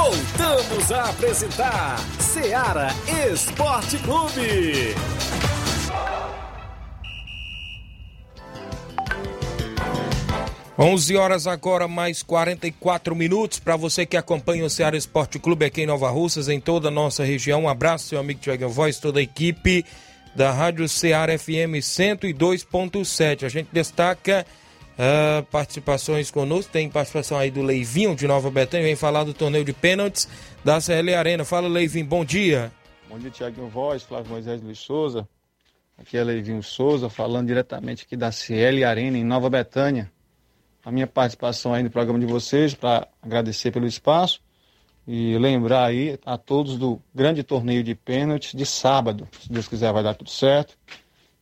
Voltamos a apresentar Seara Esporte Clube. 11 horas agora, mais 44 minutos. Para você que acompanha o Ceará Esporte Clube aqui em Nova Russas, em toda a nossa região. Um abraço, seu amigo Tiago Voz, toda a equipe da Rádio Ceará FM 102.7. A gente destaca uh, participações conosco. Tem participação aí do Leivinho de Nova Betânia. Vem falar do torneio de pênaltis da CL Arena. Fala, Leivinho, bom dia. Bom dia, Tiaguinho Voz, Flávio Moisés Luiz Souza. Aqui é Leivinho Souza, falando diretamente aqui da CL Arena, em Nova Betânia a minha participação aí no programa de vocês, para agradecer pelo espaço e lembrar aí a todos do grande torneio de pênaltis de sábado. Se Deus quiser, vai dar tudo certo.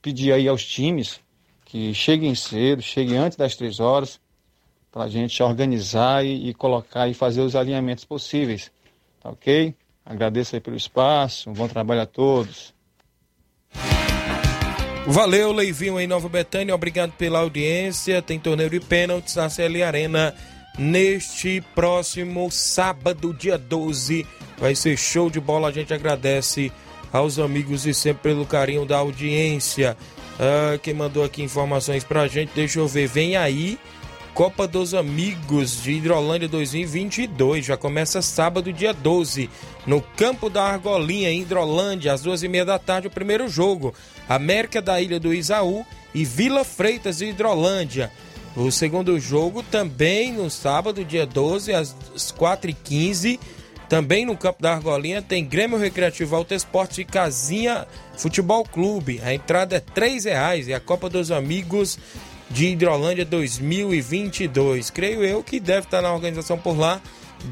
Pedir aí aos times que cheguem cedo, cheguem antes das três horas, para a gente organizar e, e, colocar e fazer os alinhamentos possíveis. Tá ok? Agradeço aí pelo espaço, um bom trabalho a todos. Valeu, Leivinho em Nova Betânia. Obrigado pela audiência. Tem torneio de pênaltis na CL Arena neste próximo sábado, dia 12. Vai ser show de bola. A gente agradece aos amigos e sempre pelo carinho da audiência. Ah, quem mandou aqui informações pra gente, deixa eu ver. Vem aí. Copa dos Amigos de Hidrolândia 2022. Já começa sábado, dia 12, no campo da Argolinha, em Hidrolândia, às duas e meia da tarde, o primeiro jogo. América da Ilha do Isaú e Vila Freitas de Hidrolândia. O segundo jogo também no sábado, dia 12, às 4h15. Também no campo da Argolinha tem Grêmio Recreativo Alto Esporte e Casinha Futebol Clube. A entrada é R$ reais e a Copa dos Amigos de Hidrolândia 2022. Creio eu que deve estar na organização por lá.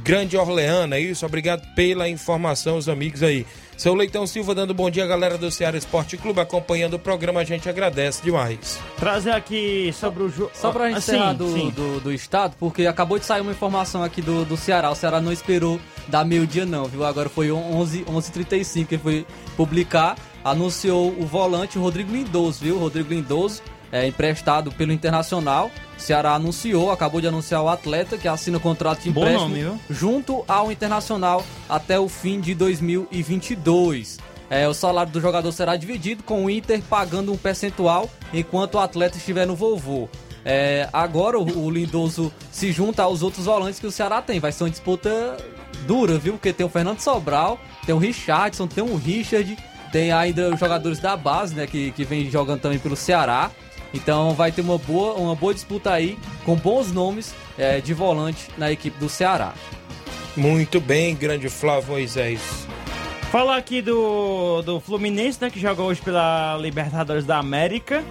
Grande Orleana, é isso. Obrigado pela informação, os amigos aí. Seu Leitão Silva dando bom dia, galera do Ceará Esporte Clube, acompanhando o programa, a gente agradece demais. Trazer aqui sobre o jogo. Só pra gente assim, encerrar do, do, do, estado, porque acabou de sair uma informação aqui do, do Ceará. O Ceará não esperou dar meio-dia, não, viu? Agora foi 11h35 11, que ele foi publicar. Anunciou o volante Rodrigo Lindoso, viu? Rodrigo Lindoso é, emprestado pelo Internacional. Ceará anunciou, acabou de anunciar o atleta que assina o contrato de empréstimo nome, junto ao Internacional até o fim de 2022. É, o salário do jogador será dividido com o Inter pagando um percentual enquanto o atleta estiver no vovô. É, agora o, o Lindoso se junta aos outros volantes que o Ceará tem. Vai ser uma disputa dura, viu? Porque tem o Fernando Sobral, tem o Richardson, tem o Richard, tem ainda os jogadores da base, né? Que, que vem jogando também pelo Ceará. Então vai ter uma boa, uma boa disputa aí, com bons nomes é, de volante na equipe do Ceará. Muito bem, grande Flávio Moisés. Falar aqui do, do Fluminense, né, que joga hoje pela Libertadores da América.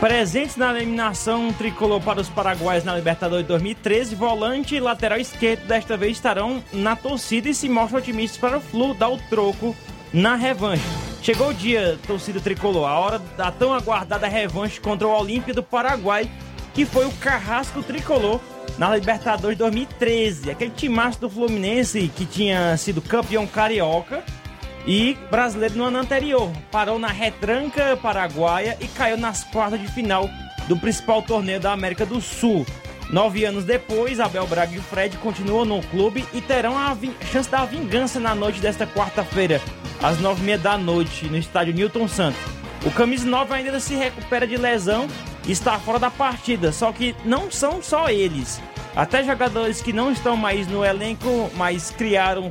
Presentes na eliminação tricolor para os paraguaios na Libertadores 2013, volante e lateral esquerdo desta vez estarão na torcida e se mostram otimistas para o Flu dar o troco na revanche. Chegou o dia, torcida tricolor, a hora da tão aguardada revanche contra o Olímpia do Paraguai, que foi o carrasco tricolor na Libertadores 2013. Aquele timaço do Fluminense que tinha sido campeão carioca e brasileiro no ano anterior. Parou na retranca paraguaia e caiu nas quartas de final do principal torneio da América do Sul. Nove anos depois, Abel Braga e Fred continuam no clube e terão a chance da vingança na noite desta quarta-feira, às nove e meia da noite, no estádio Newton Santos. O Camisa 9 ainda se recupera de lesão e está fora da partida, só que não são só eles. Até jogadores que não estão mais no elenco, mas criaram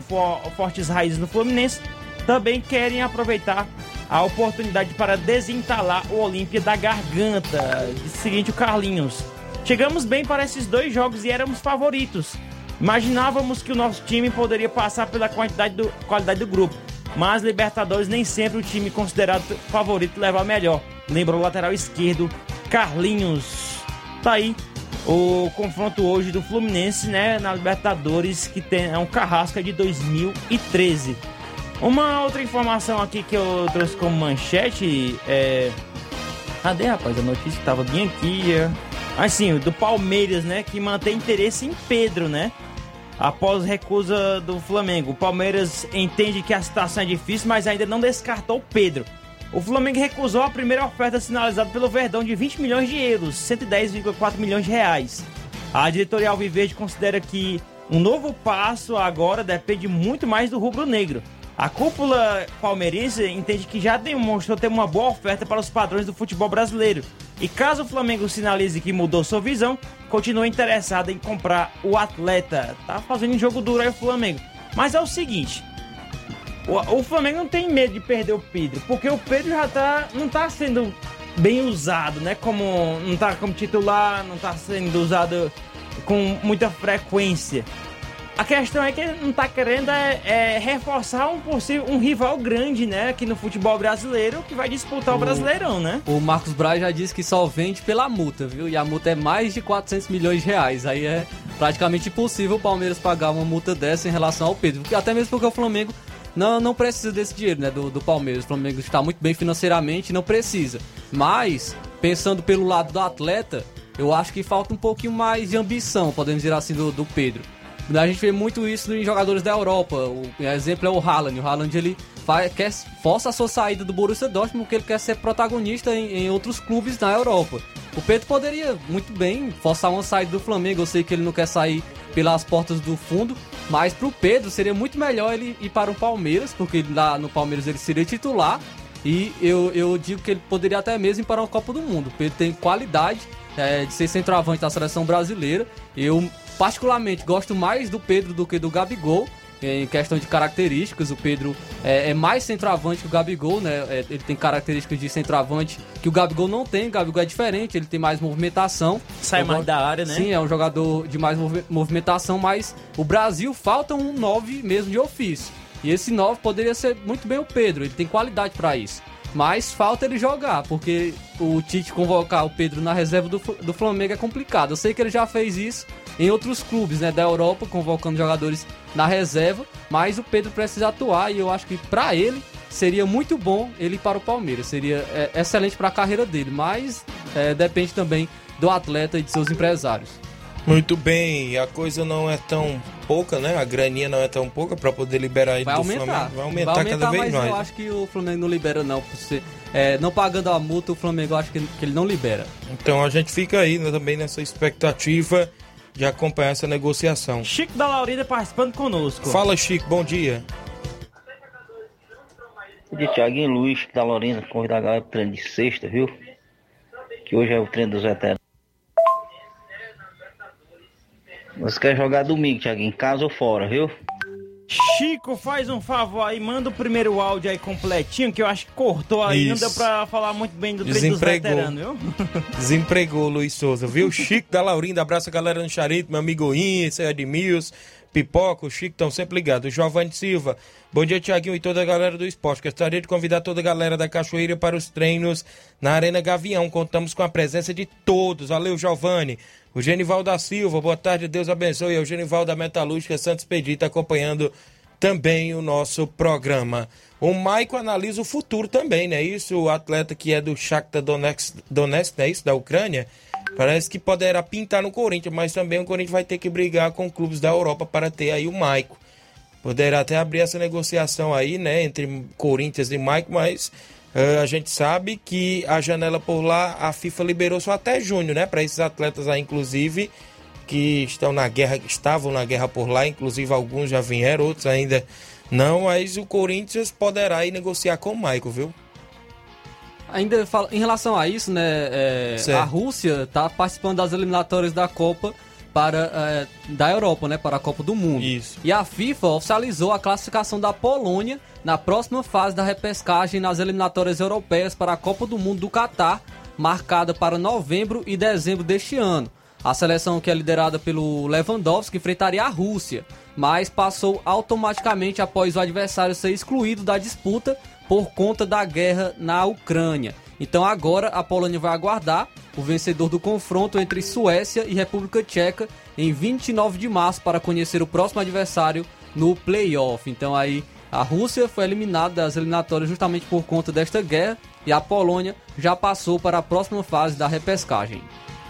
fortes raízes no Fluminense, também querem aproveitar a oportunidade para desentalar o Olímpia da garganta. Seguinte, o Carlinhos. Chegamos bem para esses dois jogos e éramos favoritos. Imaginávamos que o nosso time poderia passar pela quantidade do, qualidade do grupo, mas Libertadores nem sempre o time considerado favorito leva a melhor. Lembra o lateral esquerdo, Carlinhos. Tá aí o confronto hoje do Fluminense, né, na Libertadores, que tem, é um carrasca de 2013. Uma outra informação aqui que eu trouxe como manchete é. Cadê, rapaz? A notícia que tava bem aqui. É... Assim, do Palmeiras, né? Que mantém interesse em Pedro, né? Após recusa do Flamengo. O Palmeiras entende que a situação é difícil, mas ainda não descartou o Pedro. O Flamengo recusou a primeira oferta sinalizada pelo Verdão de 20 milhões de euros, 110,4 milhões de reais. A diretoria Alviverde considera que um novo passo agora depende muito mais do rubro-negro. A cúpula palmeirense entende que já demonstrou ter uma boa oferta para os padrões do futebol brasileiro. E caso o Flamengo sinalize que mudou sua visão, continua interessado em comprar o atleta. Tá fazendo jogo duro aí o Flamengo. Mas é o seguinte, o, o, Flamengo não tem medo de perder o Pedro, porque o Pedro já tá não tá sendo bem usado, né? Como não tá como titular, não tá sendo usado com muita frequência. A questão é que ele não tá querendo é, é, reforçar um possível um rival grande, né, aqui no futebol brasileiro que vai disputar o, o Brasileirão, né? O Marcos Braz já disse que só vende pela multa, viu? E a multa é mais de 400 milhões de reais. Aí é praticamente impossível o Palmeiras pagar uma multa dessa em relação ao Pedro, até mesmo porque o Flamengo não, não precisa desse dinheiro, né, do, do Palmeiras. O Flamengo está muito bem financeiramente, não precisa. Mas pensando pelo lado do atleta, eu acho que falta um pouquinho mais de ambição, podemos dizer assim, do, do Pedro. A gente vê muito isso em jogadores da Europa. O exemplo é o Haaland. O Haaland ele faz, quer, força a sua saída do Borussia Dortmund porque ele quer ser protagonista em, em, outros clubes na Europa. O Pedro poderia muito bem forçar uma saída do Flamengo. Eu sei que ele não quer sair pelas portas do fundo, mas para o Pedro seria muito melhor ele ir para o Palmeiras, porque lá no Palmeiras ele seria titular. E eu, eu digo que ele poderia até mesmo ir para a Copa do Mundo. O Pedro tem qualidade é, de ser centroavante da seleção brasileira. Eu particularmente gosto mais do Pedro do que do Gabigol. Em questão de características, o Pedro é, é mais centroavante que o Gabigol, né? É, ele tem características de centroavante que o Gabigol não tem. O Gabigol é diferente, ele tem mais movimentação. Sai mais da área, né? Sim, é um jogador de mais movimentação, mas o Brasil falta um 9 mesmo de ofício. E esse 9 poderia ser muito bem o Pedro, ele tem qualidade para isso. Mas falta ele jogar, porque o Tite convocar o Pedro na reserva do, do Flamengo é complicado. Eu sei que ele já fez isso em outros clubes né, da Europa, convocando jogadores na reserva, mas o Pedro precisa atuar e eu acho que para ele seria muito bom ele ir para o Palmeiras. Seria é, excelente para a carreira dele, mas é, depende também do atleta e de seus empresários. Muito bem, a coisa não é tão pouca, né? A graninha não é tão pouca para poder liberar ele vai do aumentar. Flamengo. Vai aumentar, vai aumentar cada vez mas mais. eu acho que o Flamengo não libera não, ser, é, não pagando a multa, o Flamengo acho que, que ele não libera. Então a gente fica aí né, também nessa expectativa de acompanhar essa negociação. Chico da Laurida participando conosco. Fala, Chico, bom dia. De Thiaguinho Luiz da Lorena, convidar a galera pro treino de sexta, viu? Que hoje é o treino dos veteranos. Você quer jogar domingo, Thiaguinho, em casa ou fora, viu? Chico, faz um favor aí, manda o primeiro áudio aí completinho, que eu acho que cortou aí, Isso. não deu pra falar muito bem do treino dos veteranos, viu? Desempregou, Luiz Souza, viu? Chico da Laurinda, abraço a galera no Charito, meu amigo Ince, Edmilson, Pipoca, o Chico estão sempre ligados. Giovanni Silva, bom dia, Tiaguinho e toda a galera do esporte. Gostaria de convidar toda a galera da Cachoeira para os treinos na Arena Gavião. Contamos com a presença de todos. Valeu, Giovanni. O Genival da Silva, boa tarde, Deus abençoe. O Genival da Metalúrgica Santos Pedita acompanhando também o nosso programa. O Maico analisa o futuro também, né? Isso, o atleta que é do Shakhtar Donetsk, Donetsk né? Isso, da Ucrânia, parece que poderá pintar no Corinthians, mas também o Corinthians vai ter que brigar com clubes da Europa para ter aí o Maico. Poderá até abrir essa negociação aí, né, entre Corinthians e Maico, mas a gente sabe que a janela por lá, a FIFA liberou só até junho, né? Para esses atletas aí, inclusive, que estão na guerra, estavam na guerra por lá, inclusive alguns já vieram, outros ainda não, mas o Corinthians poderá ir negociar com o Michael, viu? Ainda em relação a isso, né? É, a Rússia está participando das eliminatórias da Copa para é, da Europa, né, para a Copa do Mundo. Isso. E a FIFA oficializou a classificação da Polônia na próxima fase da repescagem nas eliminatórias europeias para a Copa do Mundo do Catar, marcada para novembro e dezembro deste ano. A seleção que é liderada pelo Lewandowski enfrentaria a Rússia, mas passou automaticamente após o adversário ser excluído da disputa por conta da guerra na Ucrânia. Então agora a Polônia vai aguardar o vencedor do confronto entre Suécia e República Tcheca em 29 de março para conhecer o próximo adversário no playoff. Então aí A Rússia foi eliminada das eliminatórias justamente por conta desta guerra e a Polônia já passou para a próxima fase da repescagem.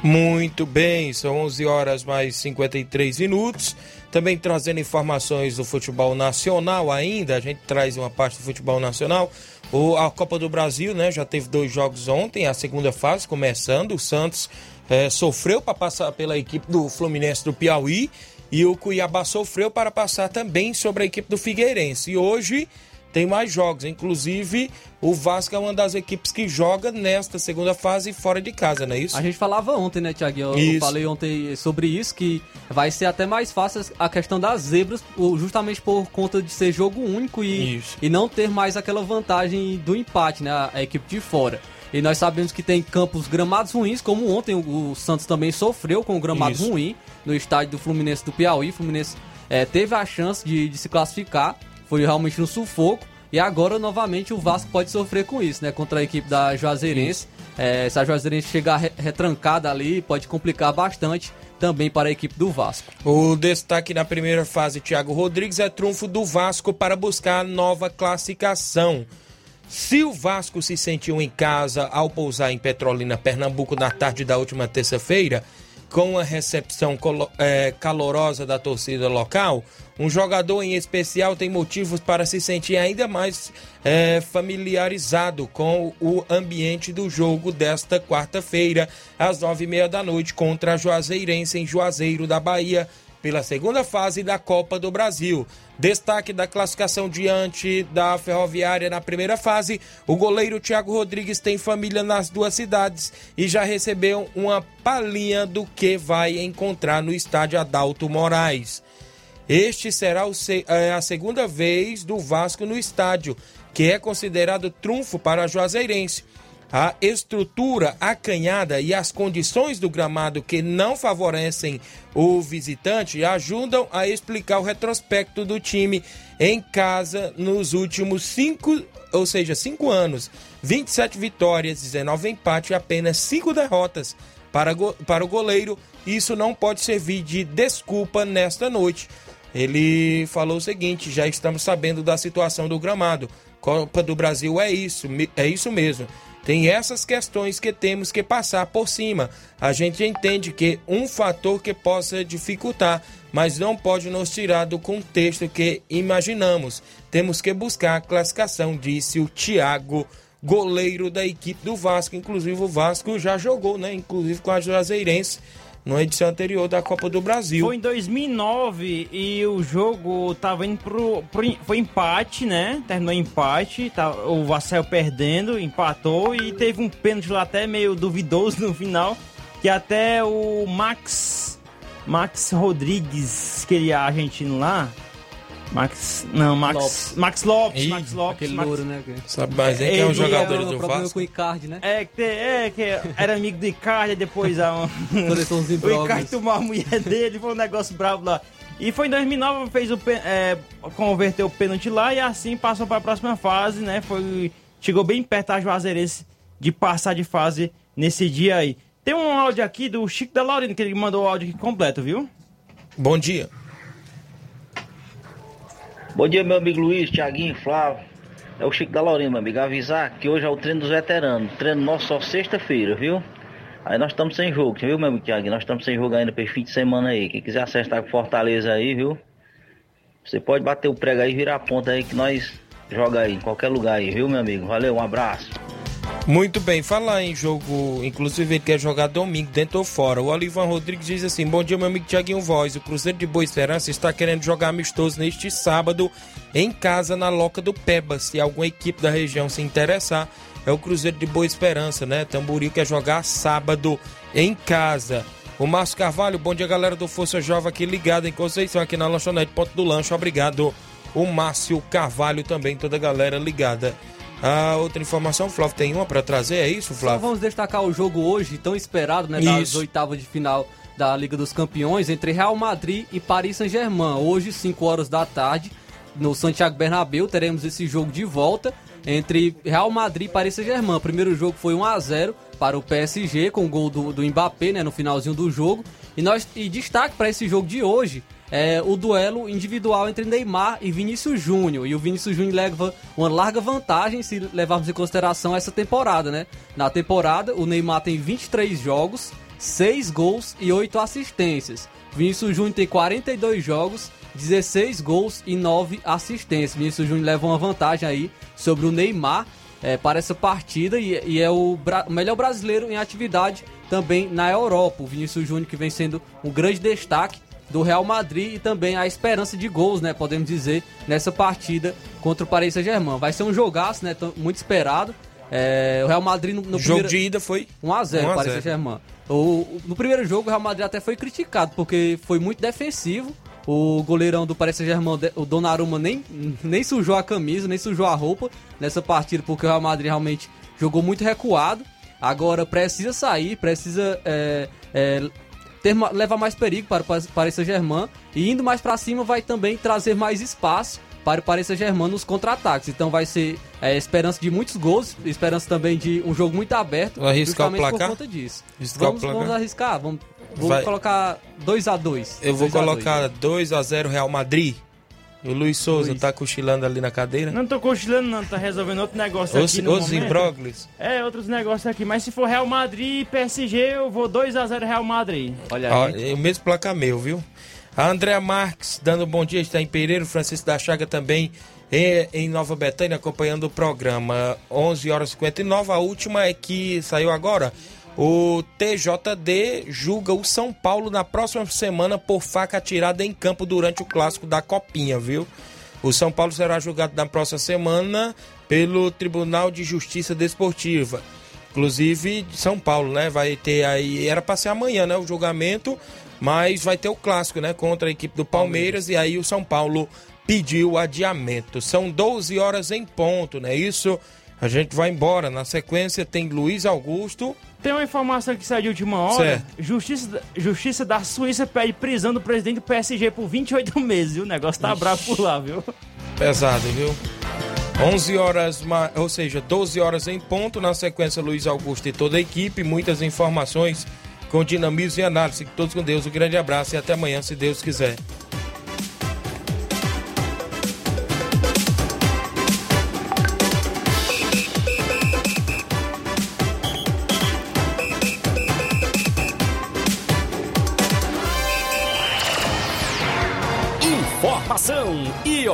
Muito bem, são 11 horas mais 53 minutos. Também trazendo informações do futebol nacional ainda, a gente traz uma parte do futebol nacional. O, a Copa do Brasil, né, já teve dois jogos ontem, a segunda fase começando. O Santos eh, sofreu para passar pela equipe do Fluminense do Piauí e o Cuiabá sofreu para passar também sobre a equipe do Figueirense. E hoje tem mais jogos, inclusive o Vasco é uma das equipes que joga nesta segunda fase fora de casa, não é isso? A gente falava ontem, né, Tiaguinho? Eu Isso. falei ontem sobre isso, que vai ser até mais fácil a questão das zebras, justamente por conta de ser jogo único e, Isso. e não ter mais aquela vantagem do empate, né, a, equipe de fora. E nós sabemos que tem campos gramados ruins, como ontem o, Santos também sofreu com o gramado Isso. ruim no estádio do Fluminense do Piauí. O Fluminense eh, teve a chance de, de se classificar, foi realmente no sufoco. E agora, novamente, o Vasco pode sofrer com isso, né? Contra a equipe da Juazeirense. Eh, se a Juazeirense chegar re- retrancada ali, pode complicar bastante também para a equipe do Vasco. O destaque na primeira fase, Thiago Rodrigues, é trunfo do Vasco para buscar nova classificação. Se o Vasco se sentiu em casa ao pousar em Petrolina, Pernambuco, na tarde da última terça-feira, com a recepção eh, calorosa da torcida local, um jogador em especial tem motivos para se sentir ainda mais eh, familiarizado com o ambiente do jogo desta quarta-feira, às nove e meia da noite, contra a Juazeirense em Juazeiro da Bahia, pela segunda fase da Copa do Brasil. Destaque da classificação diante da Ferroviária na primeira fase, o goleiro Thiago Rodrigues tem família nas duas cidades e já recebeu uma palhinha do que vai encontrar no estádio Adalto Moraes. Este será o é, a segunda vez do Vasco no estádio, que é considerado trunfo para a Juazeirense. A estrutura acanhada e as condições do gramado que não favorecem o visitante ajudam a explicar o retrospecto do time em casa nos últimos cinco, ou seja, cinco anos. 27 vitórias, 19 empates e apenas cinco derrotas para, para o goleiro. Isso não pode servir de desculpa nesta noite. Ele falou o seguinte: já estamos sabendo da situação do gramado. Copa do Brasil é isso, é isso mesmo. Tem essas questões que temos que passar por cima. A gente entende que um fator que possa dificultar, mas não pode nos tirar do contexto que imaginamos. Temos que buscar a classificação, disse o Thiago, goleiro da equipe do Vasco. Inclusive o Vasco já jogou, né? Inclusive com a Juazeirense na edição anterior da Copa do Brasil. Foi em 2009 e o jogo tava indo pro, pro- foi empate, né? Terminou em empate, tá, o Vassel perdendo, empatou e teve um pênalti lá até meio duvidoso no final, que até o Max Max Rodrigues, que ele é argentino lá, Max, não, Max Lopes. Max Lopes, Ih, Max Lopes, Aquele Max- louro, né? Sabe quem é Ele os jogadores é do Vasco? com o Icardi, né? É, que, é, que era amigo do Icardi, depois a, o. Icardi tomou a mulher dele, foi um negócio bravo lá. E foi em 2009, fez o, é, converteu o pênalti lá e assim passou para a próxima fase, né? Foi, chegou bem perto da Juazeirense de passar de fase nesse dia aí. Tem um áudio aqui do Chico da Laurina, que ele mandou o áudio aqui completo, viu? Bom dia. Bom dia, meu amigo Luiz, Tiaguinho, Flávio. É o Chico da Laurina, meu amigo. Avisar que hoje é o treino dos veteranos. Treino nosso só sexta-feira, viu? Aí nós estamos sem jogo, viu, meu amigo Tiaguinho? Nós estamos sem jogo ainda para fim de semana aí. Quem quiser acertar com Fortaleza aí, viu? Você pode bater o prego aí virar a ponta aí que nós joga aí, em qualquer lugar aí, viu, meu amigo? Valeu, um abraço. Muito bem, falar em jogo, inclusive ele quer jogar domingo, dentro ou fora. O Olivan Rodrigues diz assim: Bom dia, meu amigo Tiaguinho Voz. O Cruzeiro de Boa Esperança está querendo jogar amistoso neste sábado em casa na Loca do Peba. Se alguma equipe da região se interessar, é o Cruzeiro de Boa Esperança, né? Tamboril quer jogar sábado em casa. O Márcio Carvalho, bom dia, galera do Força Jovem aqui ligado em Conceição, aqui na lanchonete Ponto do Lanche. Obrigado. O Márcio Carvalho também, toda a galera ligada. A outra informação, Flávio, tem uma para trazer, é isso, Só Flávio? vamos destacar o jogo hoje, tão esperado, né? Das Isso. oitavas de final da Liga dos Campeões, entre Real Madrid e Paris Saint-Germain. Hoje, 5 horas da tarde, no Santiago Bernabéu, teremos esse jogo de volta entre Real Madrid e Paris Saint-Germain. O primeiro jogo foi 1 a 0 para o PSG, com o gol do, do Mbappé, né? No finalzinho do jogo. E, nós, e destaque para esse jogo de hoje é o duelo individual entre Neymar e Vinícius Júnior. E o Vinícius Júnior leva uma larga vantagem se levarmos em consideração essa temporada, né? Na temporada, o Neymar tem 23 jogos, 6 gols e 8 assistências. Vinícius Júnior tem 42 jogos, 16 gols e 9 assistências. Vinícius Júnior leva uma vantagem aí sobre o Neymar é, para essa partida e, e é o, o, melhor brasileiro em atividade também na Europa. O Vinícius Júnior que vem sendo um grande destaque do Real Madrid e também a esperança de gols, né, podemos dizer, nessa partida contra o Paris Saint-Germain. Vai ser um jogaço, né, muito esperado. É, o Real Madrid no, no jogo primeiro... de ida foi 1x0 para Paris Saint-Germain. No primeiro jogo o Real Madrid até foi criticado porque foi muito defensivo. O goleirão do Paris Saint-Germain, o Donnarumma, nem, nem sujou a camisa, nem sujou a roupa nessa partida, porque o Real Madrid realmente jogou muito recuado. Agora precisa sair, precisa é, é, ter, levar mais perigo para o Paris Saint-Germain e indo mais para cima vai também trazer mais espaço para o Paris Saint-Germain nos contra-ataques. Então vai ser é, esperança de muitos gols, esperança também de um jogo muito aberto, Vou arriscar o placar? por conta disso. Vamos, vamos, arriscar, vamos, vamos vai. colocar 2 a 2 Eu vou colocar 2 a 0 Real Madrid. O Luiz Souza Luiz. tá cochilando ali na cadeira? Não tô cochilando, não, tá resolvendo outro negócio os, aqui. Os imbróglios. É, outros negócios aqui. Mas se for Real Madrid e PSG, eu vou 2x0 Real Madrid. Olha aí. Ó, é o mesmo placar meu, viu? A Andréa Marques, dando um bom dia, está em Pereira. O Francisco da Chaga também em, em Nova Betânia, acompanhando o programa. 11 horas e 59. A última é que saiu agora. O TJD julga o São Paulo na próxima semana por faca atirada em campo durante o clássico da Copinha, viu? O São Paulo será julgado na próxima semana pelo Tribunal de Justiça Desportiva. Inclusive São Paulo, né? Vai ter aí. Era para ser amanhã, né? O julgamento, mas vai ter o clássico, né? Contra a equipe do Palmeiras. E aí o São Paulo pediu adiamento. São 12 horas em ponto, né? Isso. A gente vai embora. Na sequência tem Luiz Augusto tem uma informação que saiu de última hora. Certo. Justiça, Justiça da Suíça pede prisão do presidente do PSG por 28 meses, viu? O negócio tá Ixi. bravo por lá, viu? Pesado, viu? 11 horas, ou seja, 12 horas em ponto. Na sequência, Luiz Augusto e toda a equipe. Muitas informações com dinamismo e análise. Todos com Deus. Um grande abraço e até amanhã, se Deus quiser.